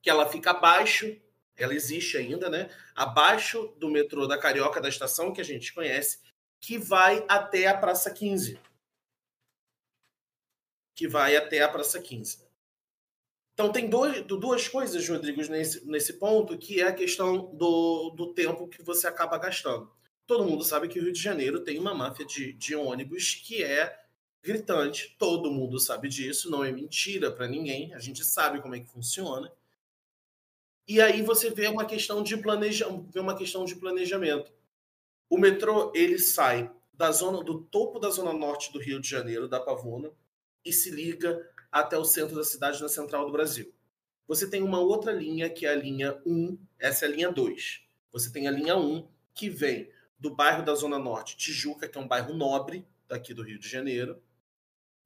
que ela fica abaixo ela existe ainda, né? Abaixo do metrô da Carioca, da estação que a gente conhece, que vai até a Praça 15. Que vai até a Praça 15. Então, tem dois, duas coisas, Rodrigo, nesse, nesse ponto, que é a questão do, do tempo que você acaba gastando. Todo mundo sabe que o Rio de Janeiro tem uma máfia de, de ônibus que é gritante, todo mundo sabe disso, não é mentira para ninguém, a gente sabe como é que funciona. E aí você vê uma questão de planejamento, uma questão de planejamento. O metrô ele sai da zona do topo da zona norte do Rio de Janeiro, da Pavuna, e se liga até o centro da cidade na central do Brasil. Você tem uma outra linha que é a linha 1, essa é a linha 2. Você tem a linha 1 que vem do bairro da Zona Norte, Tijuca, que é um bairro nobre daqui do Rio de Janeiro,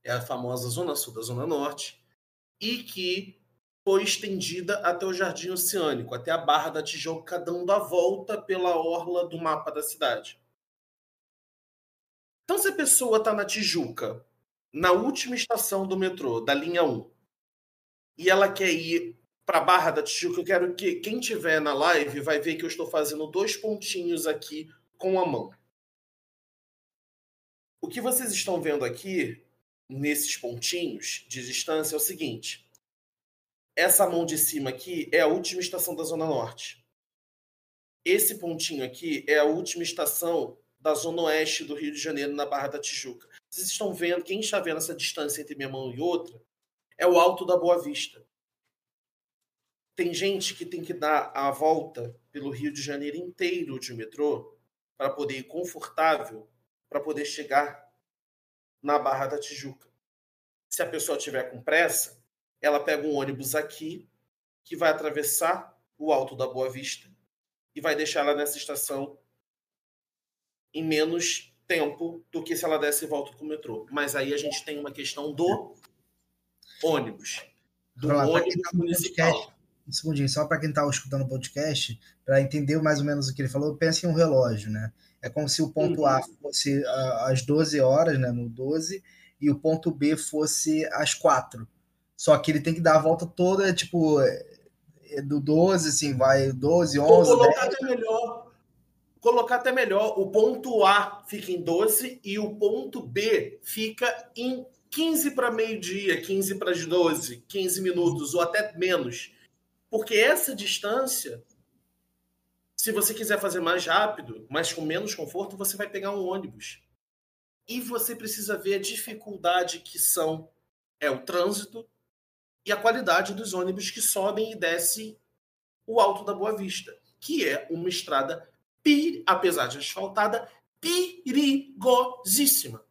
é a famosa Zona Sul da Zona Norte, e que foi estendida até o Jardim Oceânico, até a Barra da Tijuca, dando a volta pela orla do mapa da cidade. Então, se a pessoa está na Tijuca, na última estação do metrô, da linha 1, e ela quer ir para a Barra da Tijuca, eu quero que quem tiver na live vai ver que eu estou fazendo dois pontinhos aqui com a mão. O que vocês estão vendo aqui, nesses pontinhos de distância, é o seguinte essa mão de cima aqui é a última estação da Zona Norte. Esse pontinho aqui é a última estação da Zona Oeste do Rio de Janeiro, na Barra da Tijuca. Vocês estão vendo, quem está vendo essa distância entre minha mão e outra, é o Alto da Boa Vista. Tem gente que tem que dar a volta pelo Rio de Janeiro inteiro de metrô para poder ir confortável, para poder chegar na Barra da Tijuca. Se a pessoa tiver com pressa, ela pega um ônibus aqui, que vai atravessar o Alto da Boa Vista e vai deixar ela nessa estação em menos tempo do que se ela desse volta com o metrô. Mas aí a gente tem uma questão do ônibus. Do lá, ônibus tá municipal. podcast, um segundinho, só para quem está escutando o podcast, para entender mais ou menos o que ele falou, pense em um relógio, né? É como se o ponto Uhum. A fosse ah, às 12 horas, né, no 12, e o ponto B fosse às 4. Só que ele tem que dar a volta toda, tipo, é, do 12, assim, vai 12, Vou 11, colocar 10. até melhor. Colocar até melhor. O ponto A fica em 12 e o ponto B fica em 15 para meio-dia, 15 para as 12, 15 minutos ou até menos. Porque essa distância, se você quiser fazer mais rápido, mas com menos conforto, você vai pegar um ônibus. E você precisa ver a dificuldade que são é o trânsito e a qualidade dos ônibus que sobem e descem o Alto da Boa Vista, que é uma estrada, apesar de asfaltada, perigosíssima.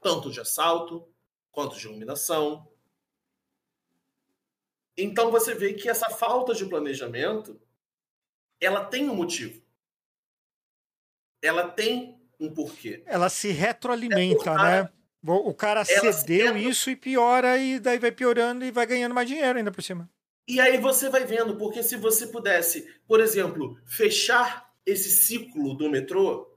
Tanto de assalto, quanto de iluminação. Então você vê que essa falta de planejamento, ela tem um motivo. Ela tem um porquê. Ela se retroalimenta, É, né? O cara ela cedeu retro- isso e piora, e daí vai piorando e vai ganhando mais dinheiro ainda por cima. E aí você vai vendo, porque se você pudesse, por exemplo, fechar esse ciclo do metrô,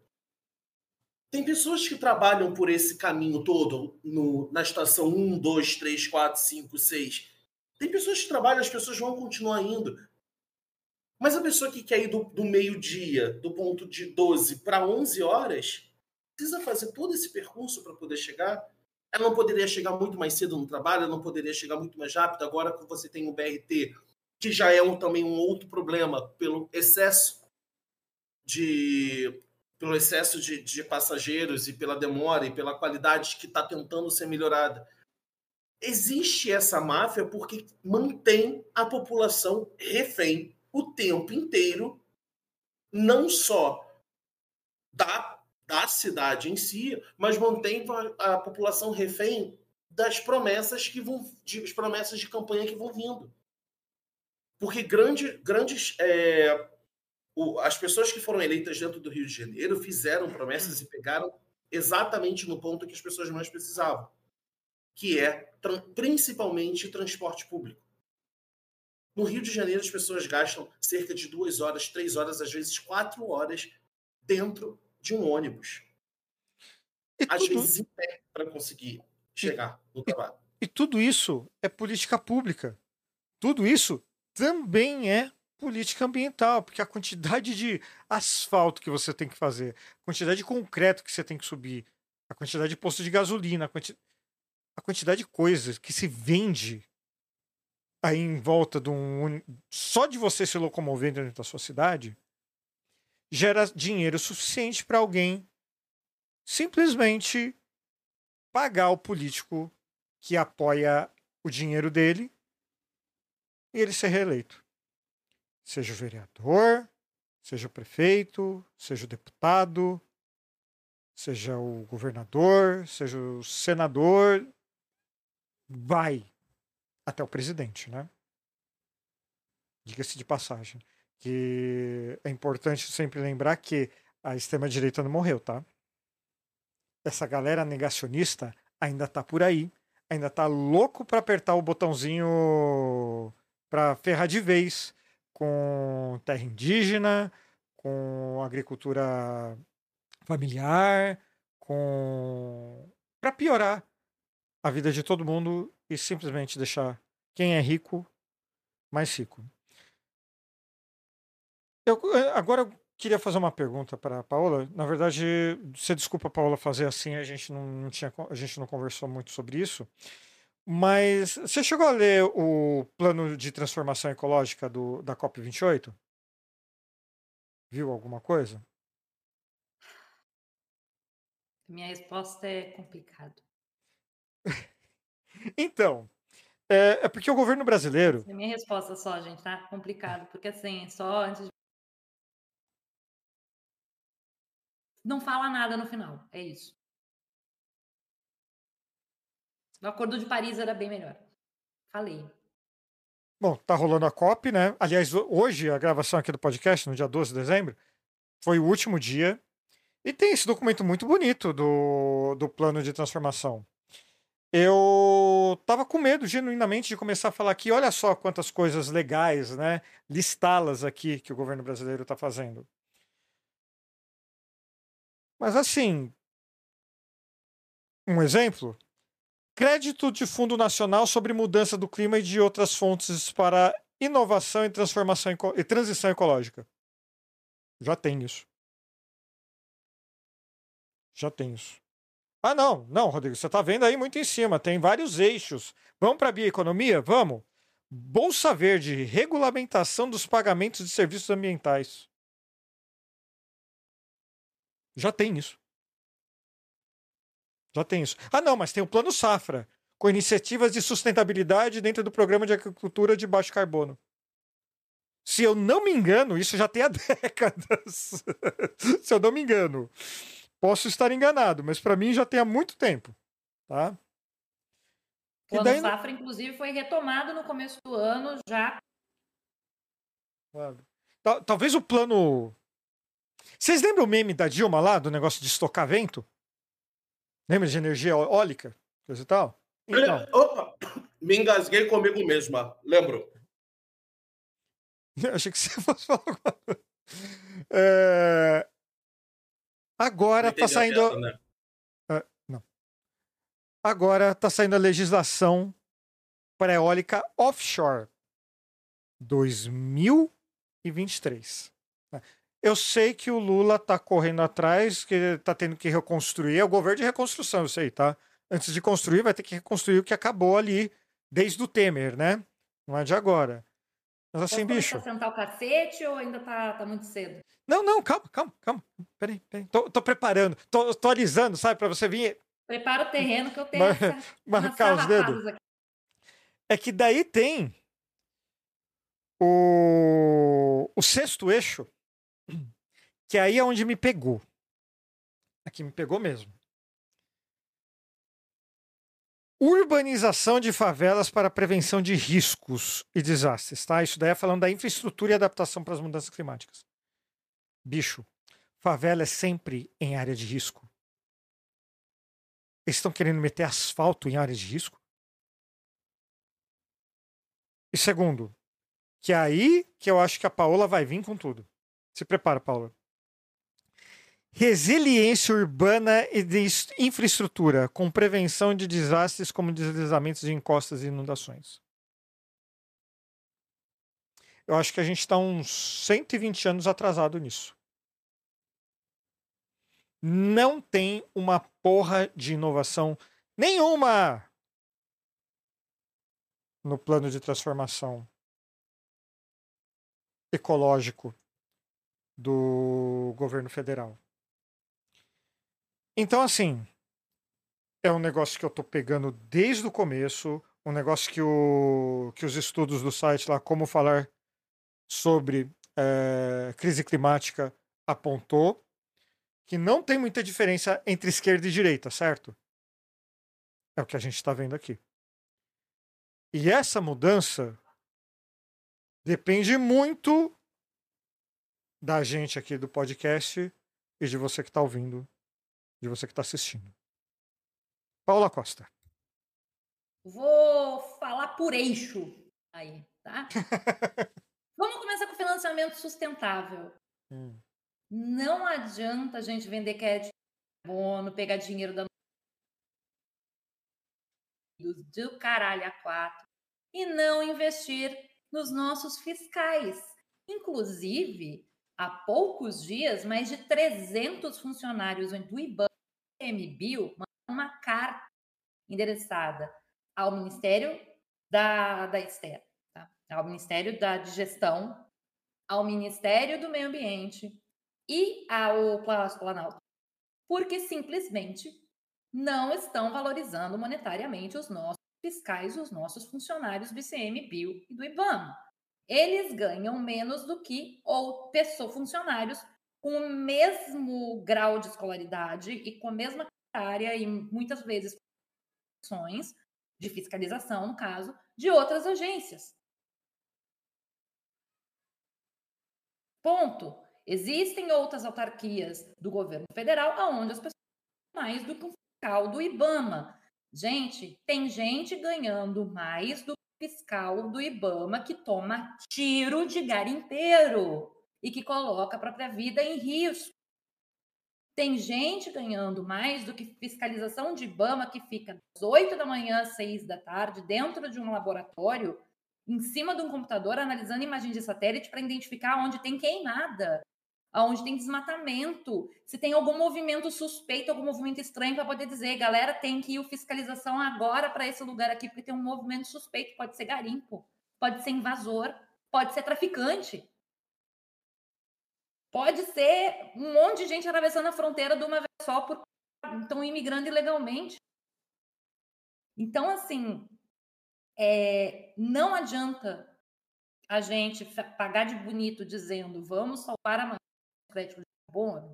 tem pessoas que trabalham por esse caminho todo no- na estação 1, 2, 3, 4, 5, 6. Tem pessoas que trabalham, as pessoas vão continuar indo. Mas a pessoa que quer ir do, do meio-dia, do ponto de 12 para 11 horas, precisa fazer todo esse percurso para poder chegar. Ela não poderia chegar muito mais cedo no trabalho, ela não poderia chegar muito mais rápido. Agora que você tem o BRT, que já é um, também um outro problema pelo excesso de pelo excesso de, de passageiros e pela demora e pela qualidade que está tentando ser melhorada. Existe essa máfia porque mantém a população refém o tempo inteiro, não só da, da cidade em si, mas mantém a, população refém das promessas que vão, de, as promessas de campanha que vão vindo. Porque grande, grandes é, o- as pessoas que foram eleitas dentro do Rio de Janeiro fizeram promessas e pegaram exatamente no ponto que as pessoas mais precisavam, que é principalmente transporte público. No Rio de Janeiro, as pessoas gastam cerca de duas horas, três horas, às vezes quatro horas dentro de um ônibus. E Às tudo, vezes em pé para conseguir chegar no trabalho. e tudo isso é política pública. Tudo isso também é política ambiental, porque a quantidade de asfalto que você tem que fazer, a quantidade de concreto que você tem que subir, a quantidade de posto de gasolina, a, quanti- a quantidade de coisas que se vende aí em volta de um. Só de você se locomover dentro da sua cidade gera dinheiro suficiente para alguém simplesmente pagar o político que apoia o dinheiro dele e ele ser reeleito. Seja o vereador, seja o prefeito, seja o deputado, seja o governador, seja o senador, vai até o presidente, né? Diga-se de passagem. Que é importante sempre lembrar que a extrema-direita não morreu, tá? Essa galera negacionista ainda tá por aí, ainda tá louco para apertar o botãozinho para ferrar de vez com terra indígena, com agricultura familiar, com para piorar a vida de todo mundo e simplesmente deixar quem é rico mais rico. Eu, eh, agora eu queria fazer uma pergunta para a Paola. Na verdade, você desculpa, Paola, fazer assim, a gente não, não, tinha, a gente não conversou muito sobre isso. Mas você chegou a ler o plano de transformação ecológica do, da COP28? Viu alguma coisa? Minha resposta é complicado. então, é, é, porque o governo brasileiro. É minha resposta só, gente, tá? Complicado, porque assim, só antes de. Não fala nada no final, é isso. O Acordo de Paris era bem melhor. Falei. Bom, tá rolando a COP, né? Aliás, hoje, a gravação aqui do podcast, no dia 12 de dezembro, foi o último dia e tem esse documento muito bonito do, do plano de transformação. Eu tava com medo, genuinamente, de começar a falar aqui, olha só quantas coisas legais, né? Listá-las aqui que o governo brasileiro está fazendo. Mas assim, um exemplo, crédito de Fundo Nacional sobre mudança do clima e de outras fontes para inovação e transformação e transição ecológica. Já tem isso. Já tem isso. Ah, não, não, Rodrigo, você está vendo aí muito em cima, tem vários eixos. Vamos para a bioeconomia? Vamos. Bolsa Verde, regulamentação dos pagamentos de serviços ambientais. Já tem isso. Já tem isso. Ah, não, mas tem o Plano Safra, com iniciativas de sustentabilidade dentro do programa de agricultura de baixo carbono. Se eu não me engano, isso já tem há décadas. Se eu não me engano. Posso estar enganado, mas para mim já tem há muito tempo, tá? O ano safra, inclusive, foi retomado no começo do ano já. Talvez o plano. Vocês lembram o meme da Dilma lá, do negócio de estocar vento? Lembra de energia eólica? Coisa e tal? Então. Opa! Me engasguei comigo mesma, lembro. Eu achei que você fosse falar alguma coisa. É... Agora está saindo. Piada, né? não. Agora está saindo a legislação para eólica offshore 2023. Eu sei que o Lula está correndo atrás, que está tendo que reconstruir. É o governo de reconstrução, eu sei, tá? Antes de construir, vai ter que reconstruir o que acabou ali desde o Temer, né? Não é de agora. Mas assim, Posso bicho. sentar o cacete ou ainda tá, tá muito cedo? Não, não, calma, calma, calma. Peraí, peraí. Tô, tô preparando, tô, tô alisando, sabe, para você vir. Prepara o terreno que eu tenho. Mar... Marcar os dedos. Aqui. É que daí tem o, o sexto eixo, que aí é onde me pegou. Aqui me pegou mesmo. Urbanização de favelas para prevenção de riscos e desastres, tá? Isso daí é falando da infraestrutura e adaptação para as mudanças climáticas. Bicho, favela é sempre em área de risco. Eles estão querendo meter asfalto em área de risco? E segundo, que é aí que eu acho que a Paola vai vir com tudo. Se prepara, Paola. Resiliência urbana e de infraestrutura, com prevenção de desastres como deslizamentos de encostas e inundações. Eu acho que a gente está uns 120 anos atrasado nisso não tem uma porra de inovação nenhuma no plano de transformação ecológico do governo federal. Então, assim, é um negócio que eu tô pegando desde o começo, um negócio que, o, que os estudos do site lá, como falar sobre é, crise climática, apontou que não tem muita diferença entre esquerda e direita, certo? É o que a gente está vendo aqui. E essa mudança depende muito da gente aqui do podcast e de você que está ouvindo, de você que está assistindo. Paula Costa. Vou falar por eixo aí, tá? Vamos começar com financiamento sustentável. Hum. Não adianta a gente vender crédito carbono, pegar dinheiro da do caralho a quatro e não investir nos nossos fiscais. Inclusive, há poucos dias, mais de 300 funcionários do IBAN MBio mandaram uma carta endereçada ao Ministério da, da Esther, tá? ao Ministério da Digestão, ao Ministério do Meio Ambiente e ao Planalto, porque simplesmente não estão valorizando monetariamente os nossos fiscais, os nossos funcionários do ICMBio e do IBAMA eles ganham menos do que ou pessoas, funcionários com o mesmo grau de escolaridade e com a mesma área e muitas vezes funções de fiscalização, no caso, de outras agências. Ponto. Existem outras autarquias do governo federal aonde as pessoas mais do que o fiscal do IBAMA. Gente, tem gente ganhando mais do fiscal do IBAMA que toma tiro de garimpeiro e que coloca a própria vida em risco. Tem gente ganhando mais do que fiscalização de IBAMA que fica das 8 da manhã às 6 da tarde dentro de um laboratório, em cima de um computador, analisando imagens de satélite para identificar onde tem queimada, onde tem desmatamento, se tem algum movimento suspeito, algum movimento estranho, para poder dizer, galera, tem que ir fiscalização agora para esse lugar aqui, porque tem um movimento suspeito, pode ser garimpo, pode ser invasor, pode ser traficante. Pode ser um monte de gente atravessando a fronteira de uma vez só por estão imigrando ilegalmente. Então, assim, é, não adianta a gente pagar de bonito dizendo vamos salvar a crédito de carbono,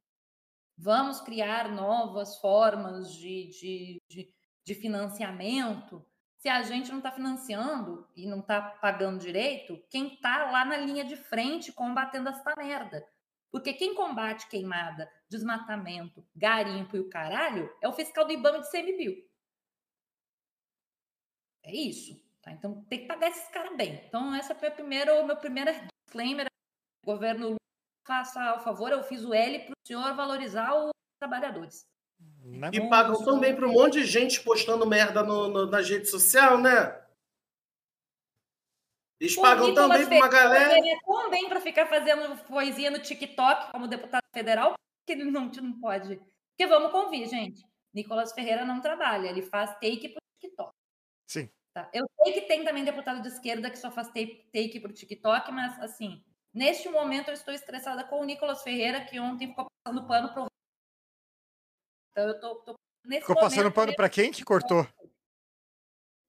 vamos criar novas formas de, de, de, de financiamento. Se a gente não está financiando e não está pagando direito, quem está lá na linha de frente combatendo essa merda. Porque quem combate queimada, desmatamento, garimpo e o caralho é o fiscal do IBAMA de CMBio. É isso. Tá? Então tem que pagar esses caras bem. Então, essa foi a primeira, o meu primeiro disclaimer. governo faça o favor, eu fiz o L para o senhor valorizar os trabalhadores. Né? E pagam tão bem para um monte de gente postando merda no, no, na rede social, né? Eles pagam tão bem para uma galera. É tão bem para ficar fazendo poesia no TikTok como deputado federal, que ele não, não pode. Porque vamos convir, gente. Nicolas Ferreira não trabalha, ele faz take para o TikTok. Sim. Tá? Eu sei que tem também deputado de esquerda que só faz take, take para o TikTok, mas assim, Neste momento, eu estou estressada com o Nicolas Ferreira, que ontem ficou passando pano para o. Então, eu tô, tô ficou passando pano para quem que cortou?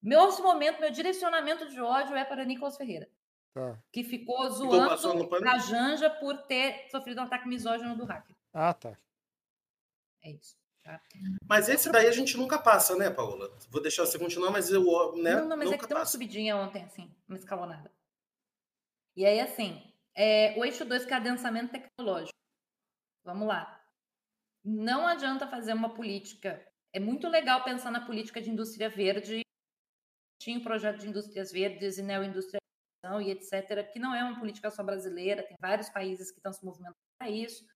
Nesse momento, meu direcionamento de ódio é para Nicolas Ferreira. Tá. Que ficou zoando a Janja por ter sofrido um ataque misógino do hacker. Ah, tá. É isso. Tá? Mas esse daí a gente nunca passa, né, Paola? Vou deixar você continuar, mas eu. Né, não, não, mas é que deu uma subidinha ontem, assim, uma escalonada. E aí, assim, é, o eixo 2, que é tecnológico. Vamos lá. Não adianta fazer uma política. É muito legal pensar na política de indústria verde. Tinha um projeto de indústrias verdes e neoindustrialização e etc., que não é uma política só brasileira, tem vários países que estão se movimentando para isso.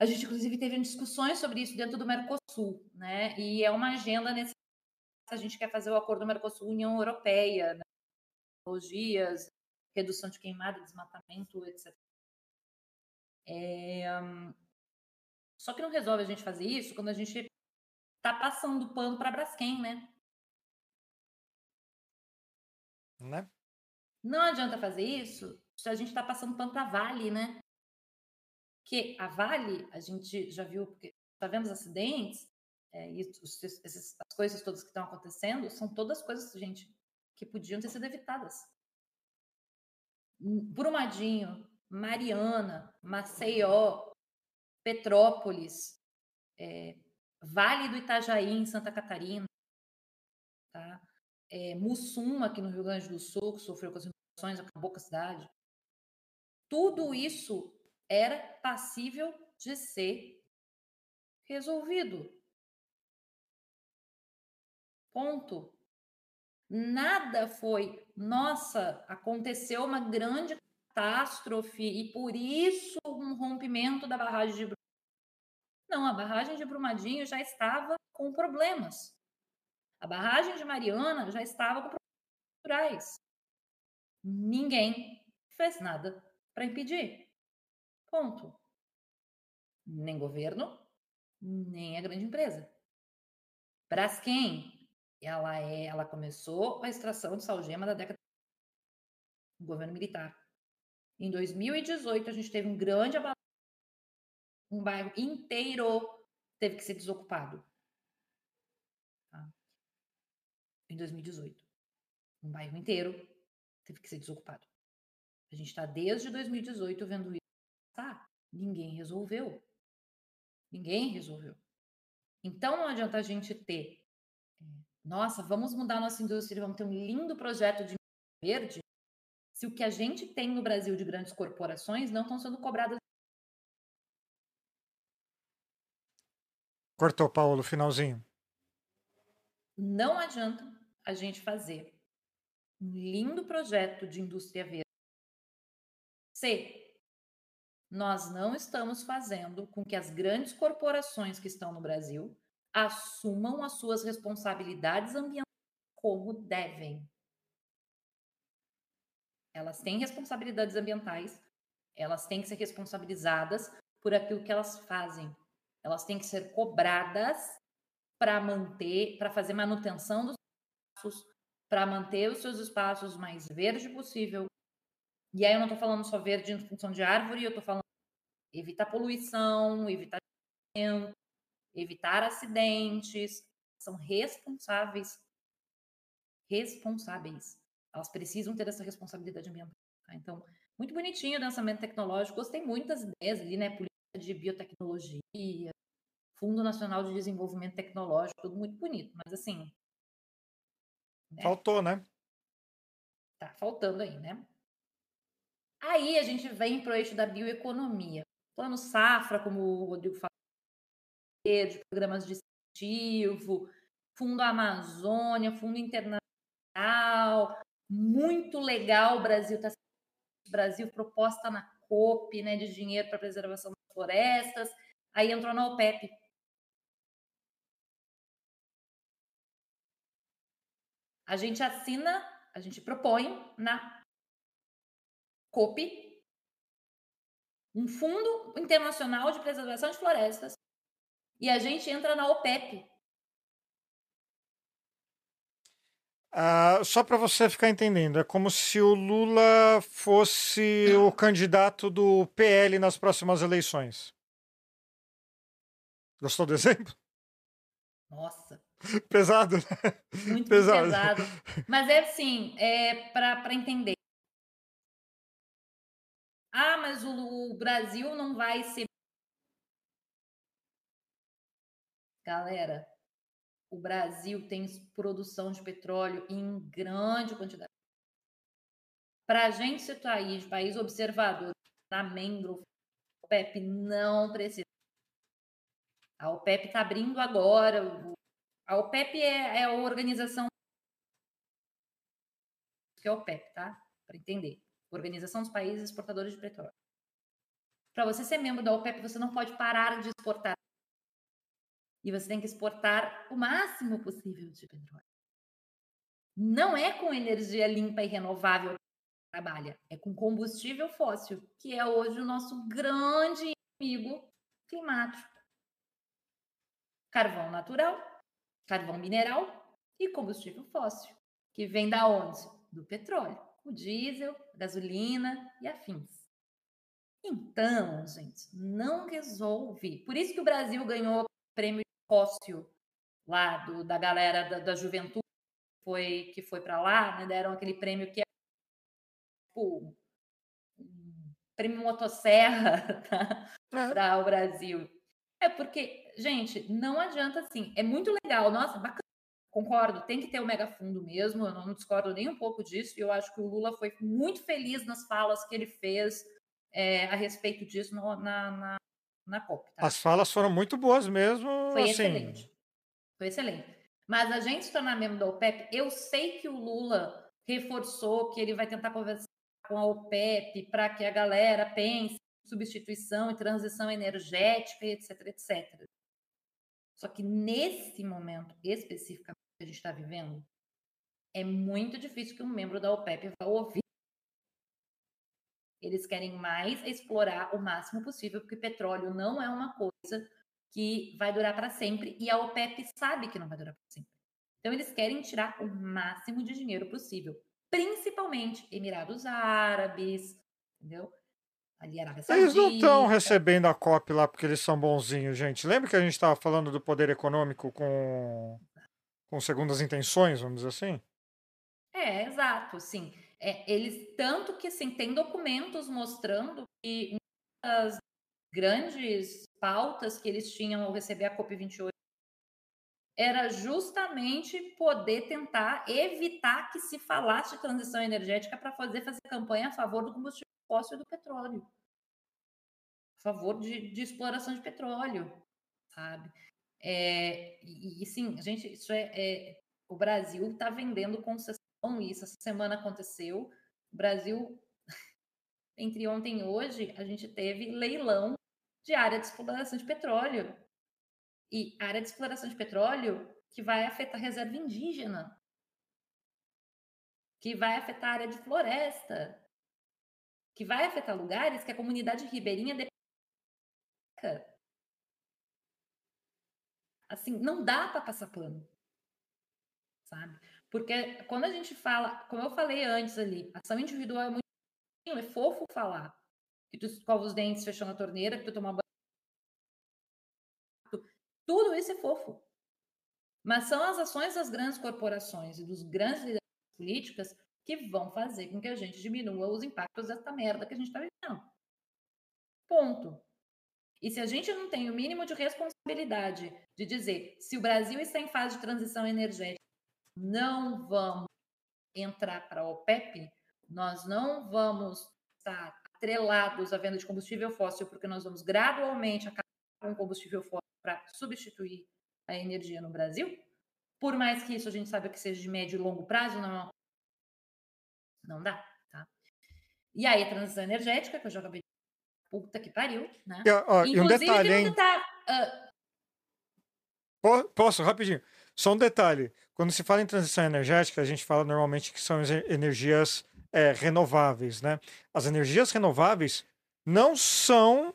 A gente, inclusive, teve discussões sobre isso dentro do Mercosul, né? E é uma agenda nesse. A gente quer fazer o acordo Mercosul-União Europeia, né? tecnologias, redução de queimada, desmatamento, etc. É... Só que não resolve a gente fazer isso quando a gente está passando pano para Braskem, né? Né? Não adianta fazer isso se a gente está passando pano para Vale, né? Que a Vale, a gente já viu, porque está vendo os acidentes, É, e os- esses- as coisas todas que estão acontecendo são todas coisas, gente, que podiam ter sido evitadas. Brumadinho, Mariana, Maceió, Petrópolis, é, Vale do Itajaí, em Santa Catarina, tá? É, Mussum, aqui no Rio Grande do Sul, que sofreu com as inundações, acabou com a cidade. Tudo isso era passível de ser resolvido. Ponto. Nada foi, nossa, aconteceu uma grande catástrofe e por isso um rompimento da barragem de Brumadinho. Não, a barragem de Brumadinho já estava com problemas. A barragem de Mariana já estava com problemas. Ninguém fez nada para impedir. Ponto. Nem governo, nem a grande empresa. Braskem, ela é, ela começou a extração de salgema da década do governo militar. Em 2018 a gente teve um grande abalamento, um bairro inteiro teve que ser desocupado. Tá? Em 2018, um bairro inteiro teve que ser desocupado. A gente está desde 2018 vendo isso. Tá? Ninguém resolveu. Ninguém resolveu. Então não adianta a gente ter nossa, vamos mudar nossa indústria, vamos ter um lindo projeto de verde, se o que a gente tem no Brasil de grandes corporações não estão sendo cobradas. Cortou, Paulo, finalzinho. Não adianta a gente fazer um lindo projeto de indústria verde se nós não estamos fazendo com que as grandes corporações que estão no Brasil assumam as suas responsabilidades ambientais como devem. Elas têm responsabilidades ambientais, elas têm que ser responsabilizadas por aquilo que elas fazem. Elas têm que ser cobradas para manter, para fazer manutenção dos espaços, para manter os seus espaços mais verde possível. E aí eu não estou falando só verde em função de árvore, eu estou falando evitar poluição, evitar evitar acidentes, são responsáveis. Responsáveis. Elas precisam ter essa responsabilidade ambiental. Tá? Então, muito bonitinho o lançamento tecnológico. Gostei muito das ideias ali, né? Política de biotecnologia, Fundo Nacional de Desenvolvimento Tecnológico, tudo muito bonito. Mas assim. Né? Faltou, né? Tá faltando aí, né? Aí a gente vem para o eixo da bioeconomia. Plano Safra, como o Rodrigo falou, de programas de incentivo, Fundo Amazônia, Fundo Internacional, muito legal o Brasil tá Brasil proposta na COP, né, de dinheiro para preservação das florestas, aí entrou na OPEP. A gente assina, a gente propõe na COP um fundo internacional de preservação de florestas e a gente entra na OPEP. Ah, só para você ficar entendendo, é como se o Lula fosse o candidato do PL nas próximas eleições. Gostou do exemplo? Nossa. Pesado, né? Muito pesado. pesado. Mas é assim, é para entender. Ah, mas o, o Brasil não vai ser Galera, o Brasil tem produção de petróleo em grande quantidade. Para a gente situar aí de país observador na membro, a OPEP não precisa. A OPEP está abrindo agora. A OPEP é, é a organização que é a OPEP, tá? Para entender. Organização dos Países Exportadores de Petróleo. Para você ser membro da OPEP, você não pode parar de exportar e você tem que exportar o máximo possível de petróleo. Não é com energia limpa e renovável que trabalha, é com combustível fóssil, que é hoje o nosso grande inimigo climático. Carvão natural, carvão mineral e combustível fóssil, que vem da onde? Do petróleo, o diesel, gasolina e afins. Então, gente, não resolve. Por isso que o Brasil ganhou prêmio fóssil lá do, da galera da, da juventude foi, que foi para lá, né, deram aquele prêmio que é tipo, um prêmio motosserra tá? É. para o Brasil. É porque, gente, não adianta assim. É muito legal, nossa, bacana. Concordo, tem que ter o mega fundo mesmo. Eu não discordo nem um pouco disso. E eu acho que o Lula foi muito feliz nas falas que ele fez é, a respeito disso no, na, na, na COP. Tá? As falas foram muito boas mesmo. Foi assim, excelente. Foi excelente. Mas a gente se tornar membro da OPEP, eu sei que o Lula reforçou que ele vai tentar conversar com a OPEP para que a galera pense em substituição e transição energética, etc, etc. Só que nesse momento especificamente que a gente está vivendo, é muito difícil que um membro da OPEP vá ouvir. Eles querem mais explorar o máximo possível, porque petróleo não é uma coisa que vai durar para sempre e a OPEP sabe que não vai durar para sempre. Então eles querem tirar o máximo de dinheiro possível, principalmente Emirados Árabes, entendeu? Ali Arábia Saudita. Eles não estão recebendo a COP lá porque eles são bonzinhos, gente. Lembra que a gente estava falando do poder econômico com, com segundas intenções, vamos dizer assim? É, exato, sim. É, eles, tanto que assim, tem documentos mostrando que das grandes pautas que eles tinham ao receber a COP28 era justamente poder tentar evitar que se falasse de transição energética para fazer fazer campanha a favor do combustível fóssil e do petróleo. A favor de, de exploração de petróleo, sabe? É, e, e sim, gente, isso é, é o Brasil está vendendo concessão, e isso essa semana aconteceu. O Brasil, entre ontem e hoje, a gente teve leilão de área de exploração de petróleo. E área de exploração de petróleo que vai afetar reserva indígena, que vai afetar área de floresta, que vai afetar lugares que a comunidade ribeirinha depende. Assim, não dá para passar pano. Sabe? Porque quando a gente fala, como eu falei antes ali, ação individual é muito é fofo falar que tu escova os dentes fechando a torneira, que tu toma banho. Tudo isso é fofo. Mas são as ações das grandes corporações e dos grandes líderes políticas que vão fazer com que a gente diminua os impactos dessa merda que a gente está vivendo. Ponto. E se a gente não tem o mínimo de responsabilidade de dizer se o Brasil está em fase de transição energética, não vamos entrar para a OPEP, nós não vamos estar atrelados à venda de combustível fóssil, porque nós vamos gradualmente acabar com o combustível fóssil para substituir a energia no Brasil. Por mais que isso a gente saiba que seja de médio e longo prazo, não, não dá, tá? E aí a transição energética, que eu já acabei de... Puta que pariu, né? E, ó, e um Inclusive, detalhe, hein? tá... Po- Posso, rapidinho. Só um detalhe. Quando se fala em transição energética, a gente fala normalmente que são ener- energias é, renováveis, né? As energias renováveis não são,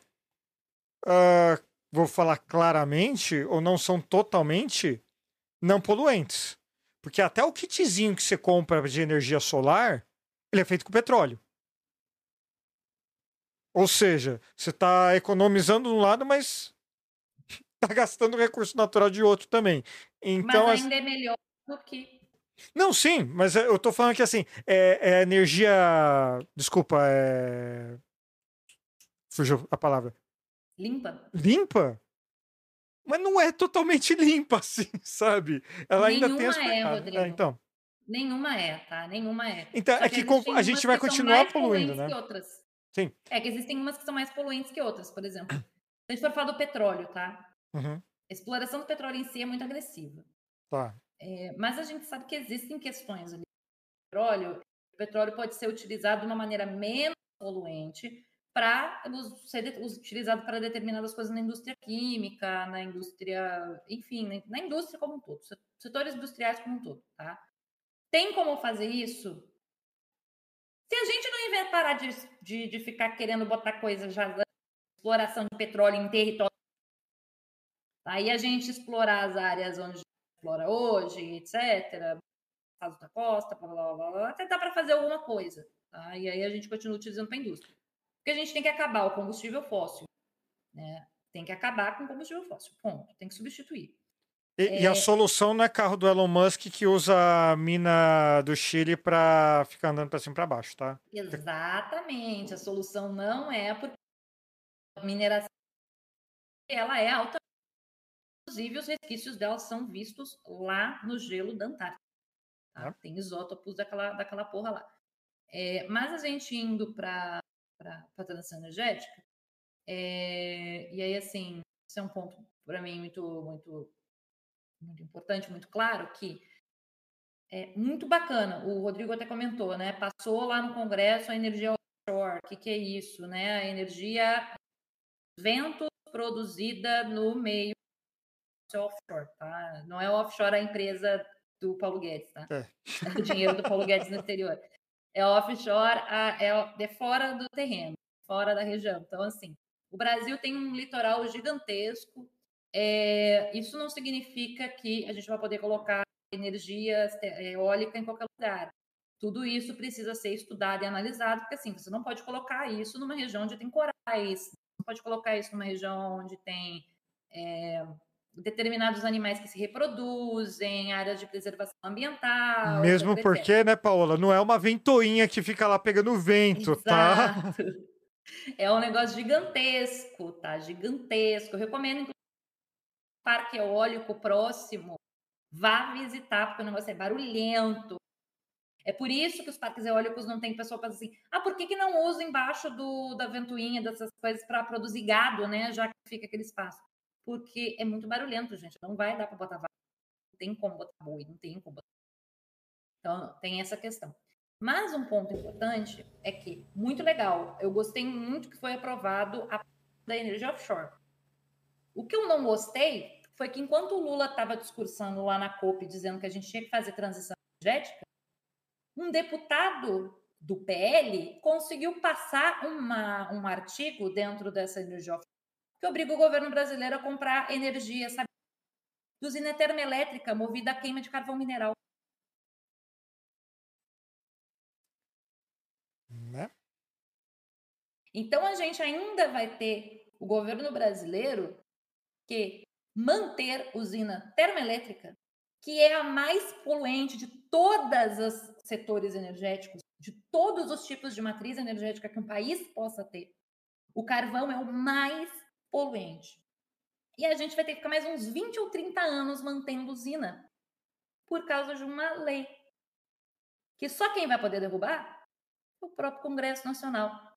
ah, vou falar claramente, ou não são totalmente não poluentes. Porque até o kitzinho que você compra de energia solar, ele é feito com petróleo. Ou seja, você está economizando de um lado, mas está gastando recurso natural de outro também. Então, mas as- ainda é melhor do que... não, sim, mas é, eu tô falando que assim, é, é energia. Desculpa, é. Fugiu a palavra. Limpa. Limpa? Mas não é totalmente limpa, assim, sabe? Ela ainda tem as Nenhuma é, pecadas. Rodrigo. É, então. Nenhuma é, tá? Nenhuma é. Então, Só é que com- a gente vai que continuar poluindo, né? que. Sim. É que existem umas que são mais poluentes que outras, por exemplo. Se a gente for falar do petróleo, tá? Uhum, exploração do petróleo em si é muito agressiva. tá. É, mas a gente sabe que existem questões ali. O petróleo, o petróleo pode ser utilizado de uma maneira menos poluente para ser utilizado para determinadas coisas na indústria química, na indústria, enfim, na- na indústria como um todo, se- setores industriais como um todo, tá? Tem como fazer isso? Se a gente não inventa parar de, de, de ficar querendo botar coisa já exploração de petróleo em território, aí a gente explorar as áreas onde explora hoje, etc., caso da costa, blá, blá, blá, blá, até dá para fazer alguma coisa. Tá? E aí a gente continua utilizando para a indústria. Porque a gente tem que acabar o combustível fóssil. Né? Tem que acabar com o combustível fóssil. Ponto. Tem que substituir. E, e a É. solução não é carro do Elon Musk que usa a mina do Chile pra ficar andando pra cima e pra baixo, tá? Exatamente. A solução não é porque a mineração ela é alta. Inclusive, os resquícios dela são vistos lá no gelo da Antártida. tá? Tem isótopos daquela, daquela porra lá. É, mas a gente indo para a transição energética, é, e aí, assim, isso é um ponto para mim muito, muito, muito importante, muito claro, que é muito bacana. O Rodrigo até comentou, né? Passou lá no Congresso a energia offshore. O que, que é isso, né? A energia vento produzida no meio é offshore, tá? Não é offshore a empresa do Paulo Guedes, tá? É. O dinheiro do Paulo Guedes no exterior. É offshore, a- é de fora do terreno, fora da região. Então, assim, o Brasil tem um litoral gigantesco. É, isso não significa que a gente vai poder colocar energia te- eólica em qualquer lugar. Tudo isso precisa ser estudado e analisado, porque assim, você não pode colocar isso numa região onde tem corais, não pode colocar isso numa região onde tem é, determinados animais que se reproduzem, áreas de preservação ambiental. Mesmo etc. porque, né, Paola, não é uma ventoinha que fica lá pegando vento, tá? Exato. É um negócio gigantesco, tá? Gigantesco. Eu recomendo, inclusive, um parque eólico próximo. Vá visitar, porque o negócio é barulhento. É por isso que os parques eólicos não tem pessoa que fala assim: ah, por que, que não usa embaixo do, da ventoinha, dessas coisas, para produzir gado, né? Já que fica aquele espaço. Porque é muito barulhento, gente. Não vai dar para botar vaca. Não tem como botar boi, não tem como botar. Então, tem essa questão. Mas um ponto importante é que, muito legal, eu gostei muito que foi aprovado a da energia offshore. O que eu não gostei foi que enquanto o Lula estava discursando lá na COP, dizendo que a gente tinha que fazer transição energética, um deputado do PL conseguiu passar uma, um artigo dentro dessa energia offshore que obriga o governo brasileiro a comprar energia, sabe, usina termoelétrica movida a queima de carvão mineral. Né? Então a gente ainda vai ter o governo brasileiro que manter usina termoelétrica, que é a mais poluente de todos os setores energéticos, de todos os tipos de matriz energética que um país possa ter. O carvão é o mais poluente. E a gente vai ter que ficar mais uns 20 ou 30 anos mantendo usina por causa de uma lei que só quem vai poder derrubar é o próprio Congresso Nacional,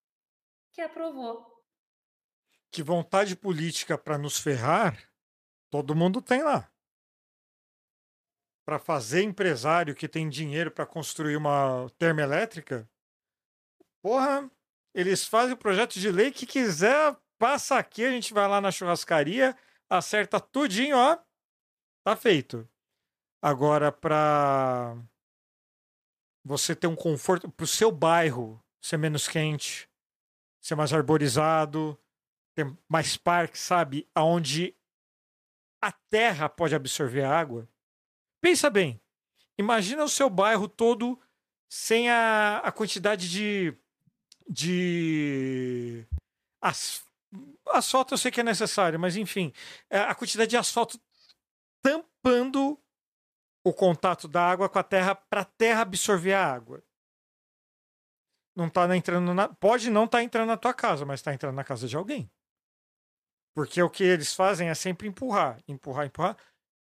que aprovou. Que vontade política para nos ferrar, todo mundo tem lá. Para fazer empresário que tem dinheiro para construir uma termoelétrica, porra, eles fazem o projeto de lei que quiser, passa aqui, a gente vai lá na churrascaria, acerta tudinho, ó, tá feito. Agora, para você ter um conforto, para o seu bairro ser menos quente, ser mais arborizado, ter mais parques, sabe? Aonde a terra pode absorver a água. Pensa bem. Imagina o seu bairro todo sem a, a quantidade de. de. As, asfalto eu sei que é necessário, mas enfim. é, A quantidade de asfalto tampando o contato da água com a terra para a terra absorver a água. Não tá entrando na, pode não estar entrando na tua casa, mas está entrando na casa de alguém. Porque o que eles fazem é sempre empurrar, empurrar, empurrar.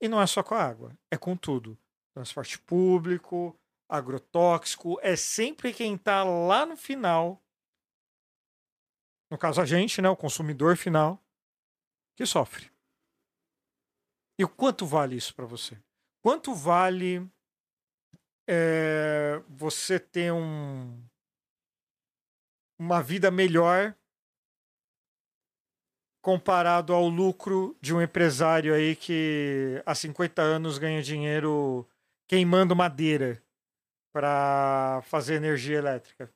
E não é só com a água, é com tudo. Transporte público, agrotóxico, é sempre quem está lá no final, no caso a gente, né, o consumidor final, que sofre. E quanto vale isso para você? Quanto vale é, você ter um, uma vida melhor comparado ao lucro de um empresário aí que há 50 anos ganha dinheiro queimando madeira para fazer energia elétrica.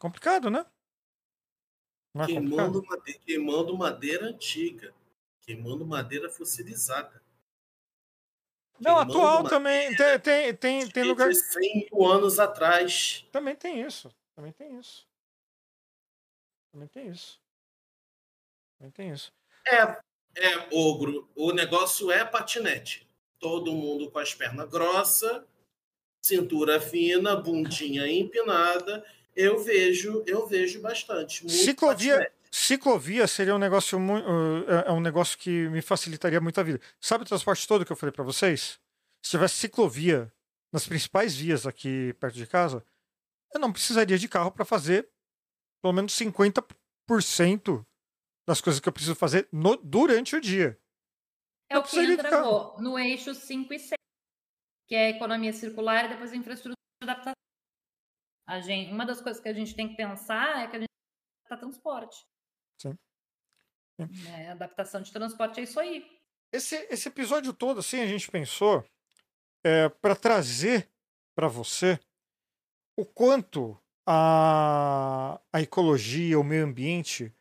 Complicado, né? Não é Queimando complicado? madeira, queimando madeira antiga. Queimando madeira fossilizada. Não, queimando atual também. Tem, tem, tem, tem lugar. De 100 mil anos atrás. Também tem isso. Também tem isso. Também tem isso. Também tem isso. É, É, ogro. O negócio é patinete. Todo mundo com as pernas grossas, cintura fina, bundinha empinada. Eu vejo, eu vejo bastante. muito Ciclovia, patinete. ciclovia seria um negócio muito, é um negócio que me facilitaria muito a vida. Sabe o transporte todo que eu falei para vocês? Se tivesse ciclovia nas principais vias aqui perto de casa, eu não precisaria de carro para fazer pelo menos 50% das coisas que eu preciso fazer no, durante o dia. É Eu o que entra no, no eixo 5 e 6, que é a economia circular e depois a infraestrutura de adaptação. A gente, uma das coisas que a gente tem que pensar é que a gente tem transporte. Sim. Sim. Né? Adaptação de transporte é isso aí. Esse, esse episódio todo, assim, a gente pensou é, para trazer para você o quanto a, a ecologia, o meio ambiente,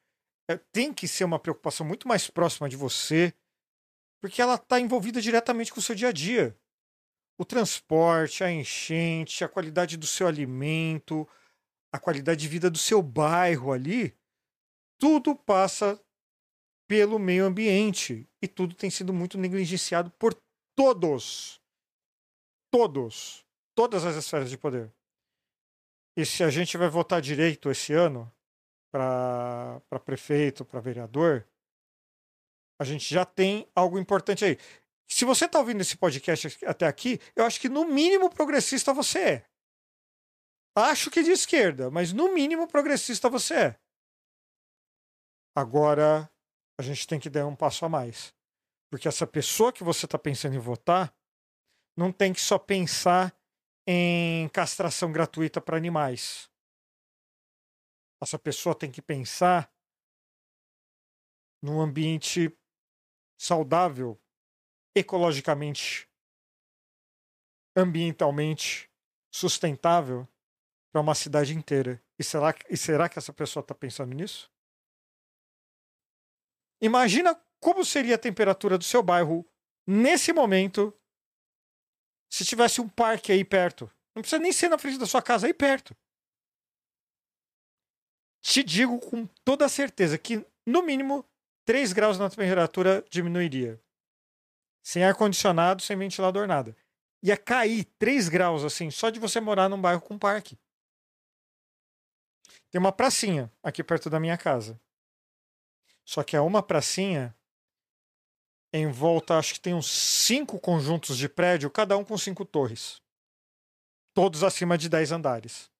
é, tem que ser uma preocupação muito mais próxima de você, porque ela está envolvida diretamente com o seu dia a dia. O transporte, a enchente, a qualidade do seu alimento, a qualidade de vida do seu bairro ali, tudo passa pelo meio ambiente. E tudo tem sido muito negligenciado por todos. Todos. Todas as esferas de poder. E se a gente vai votar direito esse ano para prefeito, para vereador, a gente já tem algo importante aí. Se você está ouvindo esse podcast até aqui, eu acho que no mínimo progressista você é. Acho que de esquerda, mas no mínimo progressista você é. Agora, a gente tem que dar um passo a mais. Porque essa pessoa que você está pensando em votar não tem que só pensar em castração gratuita para animais. Essa pessoa tem que pensar num ambiente saudável, ecologicamente, ambientalmente sustentável para uma cidade inteira. E será, e será que essa pessoa está pensando nisso? Imagina como seria a temperatura do seu bairro nesse momento se tivesse um parque aí perto. Não precisa nem ser na frente da sua casa, aí perto. Te digo com toda certeza que, no mínimo, 3 graus na temperatura diminuiria. Sem ar-condicionado, sem ventilador, nada. Ia cair 3 graus, assim, só de você morar num bairro com parque. Tem uma pracinha aqui perto da minha casa. Só que é uma pracinha em volta, acho que tem uns cinco conjuntos de prédio, cada um com cinco torres. Todos acima de 10 andares.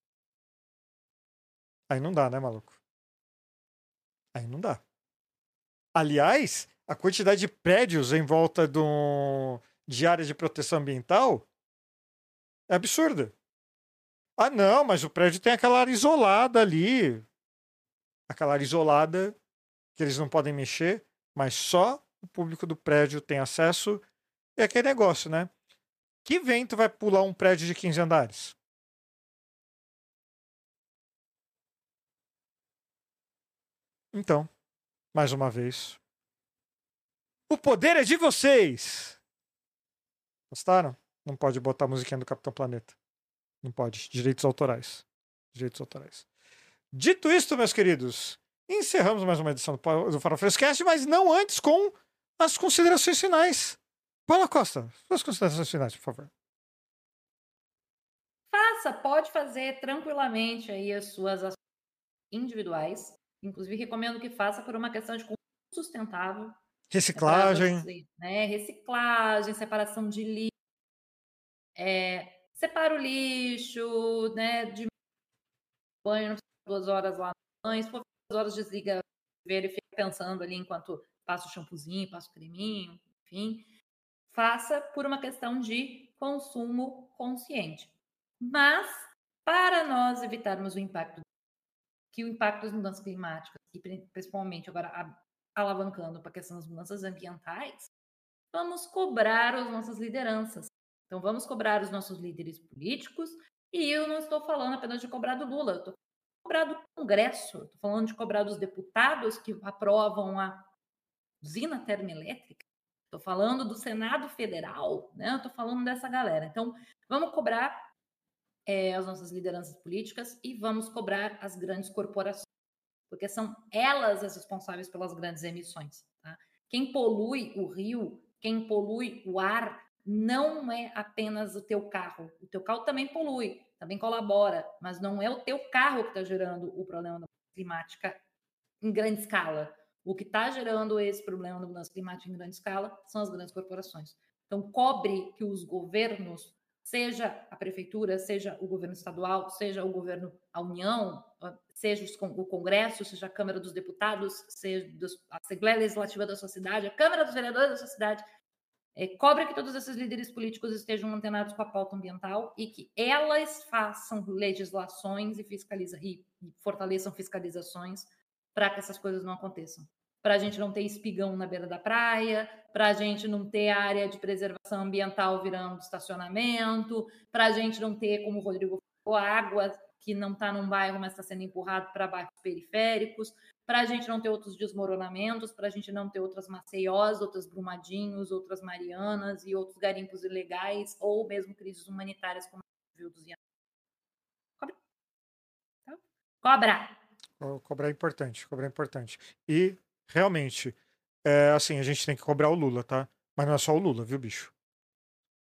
Aí não dá, né, maluco? Aí não dá. Aliás, a quantidade de prédios em volta de áreas de proteção ambiental é absurda. Ah, não, mas o prédio tem aquela área isolada ali. Aquela área isolada que eles não podem mexer, mas só o público do prédio tem acesso. É aquele negócio, né? Que vento vai pular um prédio de 15 andares? Então, mais uma vez. O poder é de vocês! Gostaram? Não pode botar a musiquinha do Capitão Planeta. Não pode. Direitos autorais. Direitos autorais. Dito isto, meus queridos, encerramos mais uma edição do, Farofrescast, mas não antes com as considerações finais. Paula Costa, suas considerações finais, por favor. Faça, pode fazer tranquilamente aí as suas ações individuais. Inclusive, recomendo que faça por uma questão de consumo sustentável. Reciclagem. Né? Reciclagem, separação de lixo. É, separa o lixo, né? De banho, duas horas lá no banho. Se for duas horas, desliga ver e fica pensando ali enquanto passa o shampoozinho, passa o creminho, enfim. Faça por uma questão de consumo consciente. Mas, para nós evitarmos o impacto, que o impacto das mudanças climáticas, e principalmente agora alavancando para a questão das mudanças ambientais, vamos cobrar as nossas lideranças. Então, vamos cobrar os nossos líderes políticos, e eu não estou falando apenas de cobrar do Lula, eu estou cobrar do Congresso, estou falando de cobrar dos deputados que aprovam a usina termoelétrica, estou falando do Senado Federal, né? Estou falando dessa galera. Então, vamos cobrar é, as nossas lideranças políticas e vamos cobrar as grandes corporações, porque são elas as responsáveis pelas grandes emissões. Tá? Quem polui o rio, quem polui o ar, não é apenas o teu carro. O teu carro também polui, também colabora, mas não é o teu carro que está gerando o problema da climática em grande escala. O que está gerando esse problema da mudança climática em grande escala são as grandes corporações. Então, cobre que os governos, seja a prefeitura, seja o governo estadual, seja o governo, a União, seja o Congresso, seja a Câmara dos Deputados, seja a Assembleia Legislativa da sua cidade, a Câmara dos Vereadores da sua cidade, é, cobre que todos esses líderes políticos estejam antenados com a pauta ambiental e que elas façam legislações e, fiscaliza, e fortaleçam fiscalizações para que essas coisas não aconteçam. Para a gente não ter espigão na beira da praia, para a gente não ter área de preservação ambiental virando estacionamento, para a gente não ter, como o Rodrigo falou, água que não está num bairro, mas está sendo empurrado para bairros periféricos, para a gente não ter outros desmoronamentos, para a gente não ter outras Maceiós, outras Brumadinhos, outras Marianas e outros garimpos ilegais, ou mesmo crises humanitárias como a viu dos Cobra. Tá? Cobra! Cobrar é importante, cobrar é importante. E, realmente, é, assim, a gente tem que cobrar o Lula, tá? Mas não é só o Lula, viu, bicho?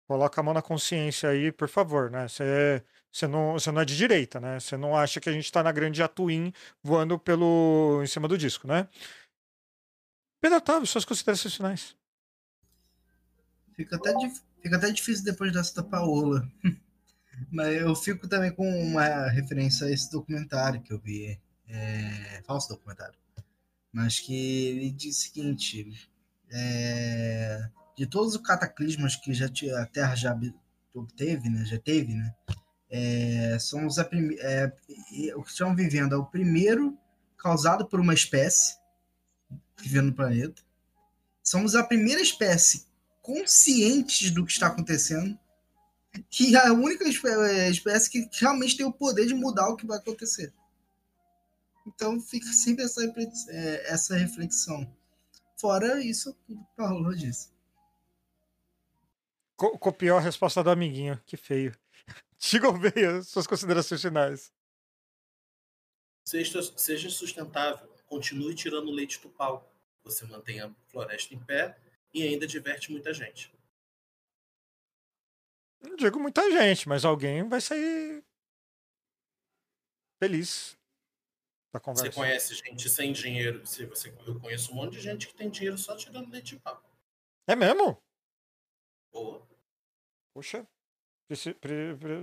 Coloca a mão na consciência aí, por favor, né? Você não, não é de direita, né? Você não acha que a gente está na grande Atuim voando pelo em cima do disco, né? Pedro Otávio, suas considerações finais. Fica até, fica até difícil depois dessa da Paola. Mas eu fico também com uma referência a esse documentário que eu vi. É, falso documentário. Mas que ele diz o seguinte: é, de todos os cataclismos que já a Terra já teve, né? Já teve, né? é, somos a é, o que estamos vivendo é o primeiro causado por uma espécie vivendo no planeta. Somos a primeira espécie conscientes do que está acontecendo que é a única é, espécie que realmente tem o poder de mudar o que vai acontecer. Então fica sempre essa, é, essa reflexão. Fora isso, tudo que o Paulo disse. Copiou a resposta do amiguinho, que feio. Chico Veia, suas considerações finais. Seja, seja sustentável, continue tirando leite do pau. Você mantém a floresta em pé e ainda diverte muita gente. Não digo muita gente, mas alguém vai sair feliz da conversa. Você conhece gente sem dinheiro? Se você, eu conheço um monte de gente que tem dinheiro só tirando leite de pau. É mesmo? Boa. Poxa,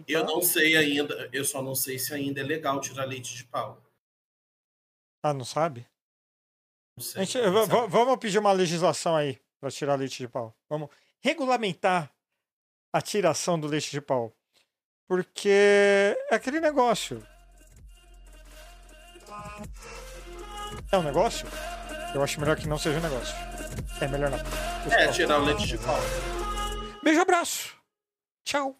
eu não sei ainda, eu só não sei se ainda é legal tirar leite de pau. Ah, não sabe? Não sei, gente, não sabe. Vamos pedir uma legislação aí para tirar leite de pau. Vamos regulamentar a tiração do leite de pau. Porque é aquele negócio. É um negócio? Eu acho melhor que não seja um negócio. É melhor não. É, tirar o leite de pau. Beijo, abraço. Tchau.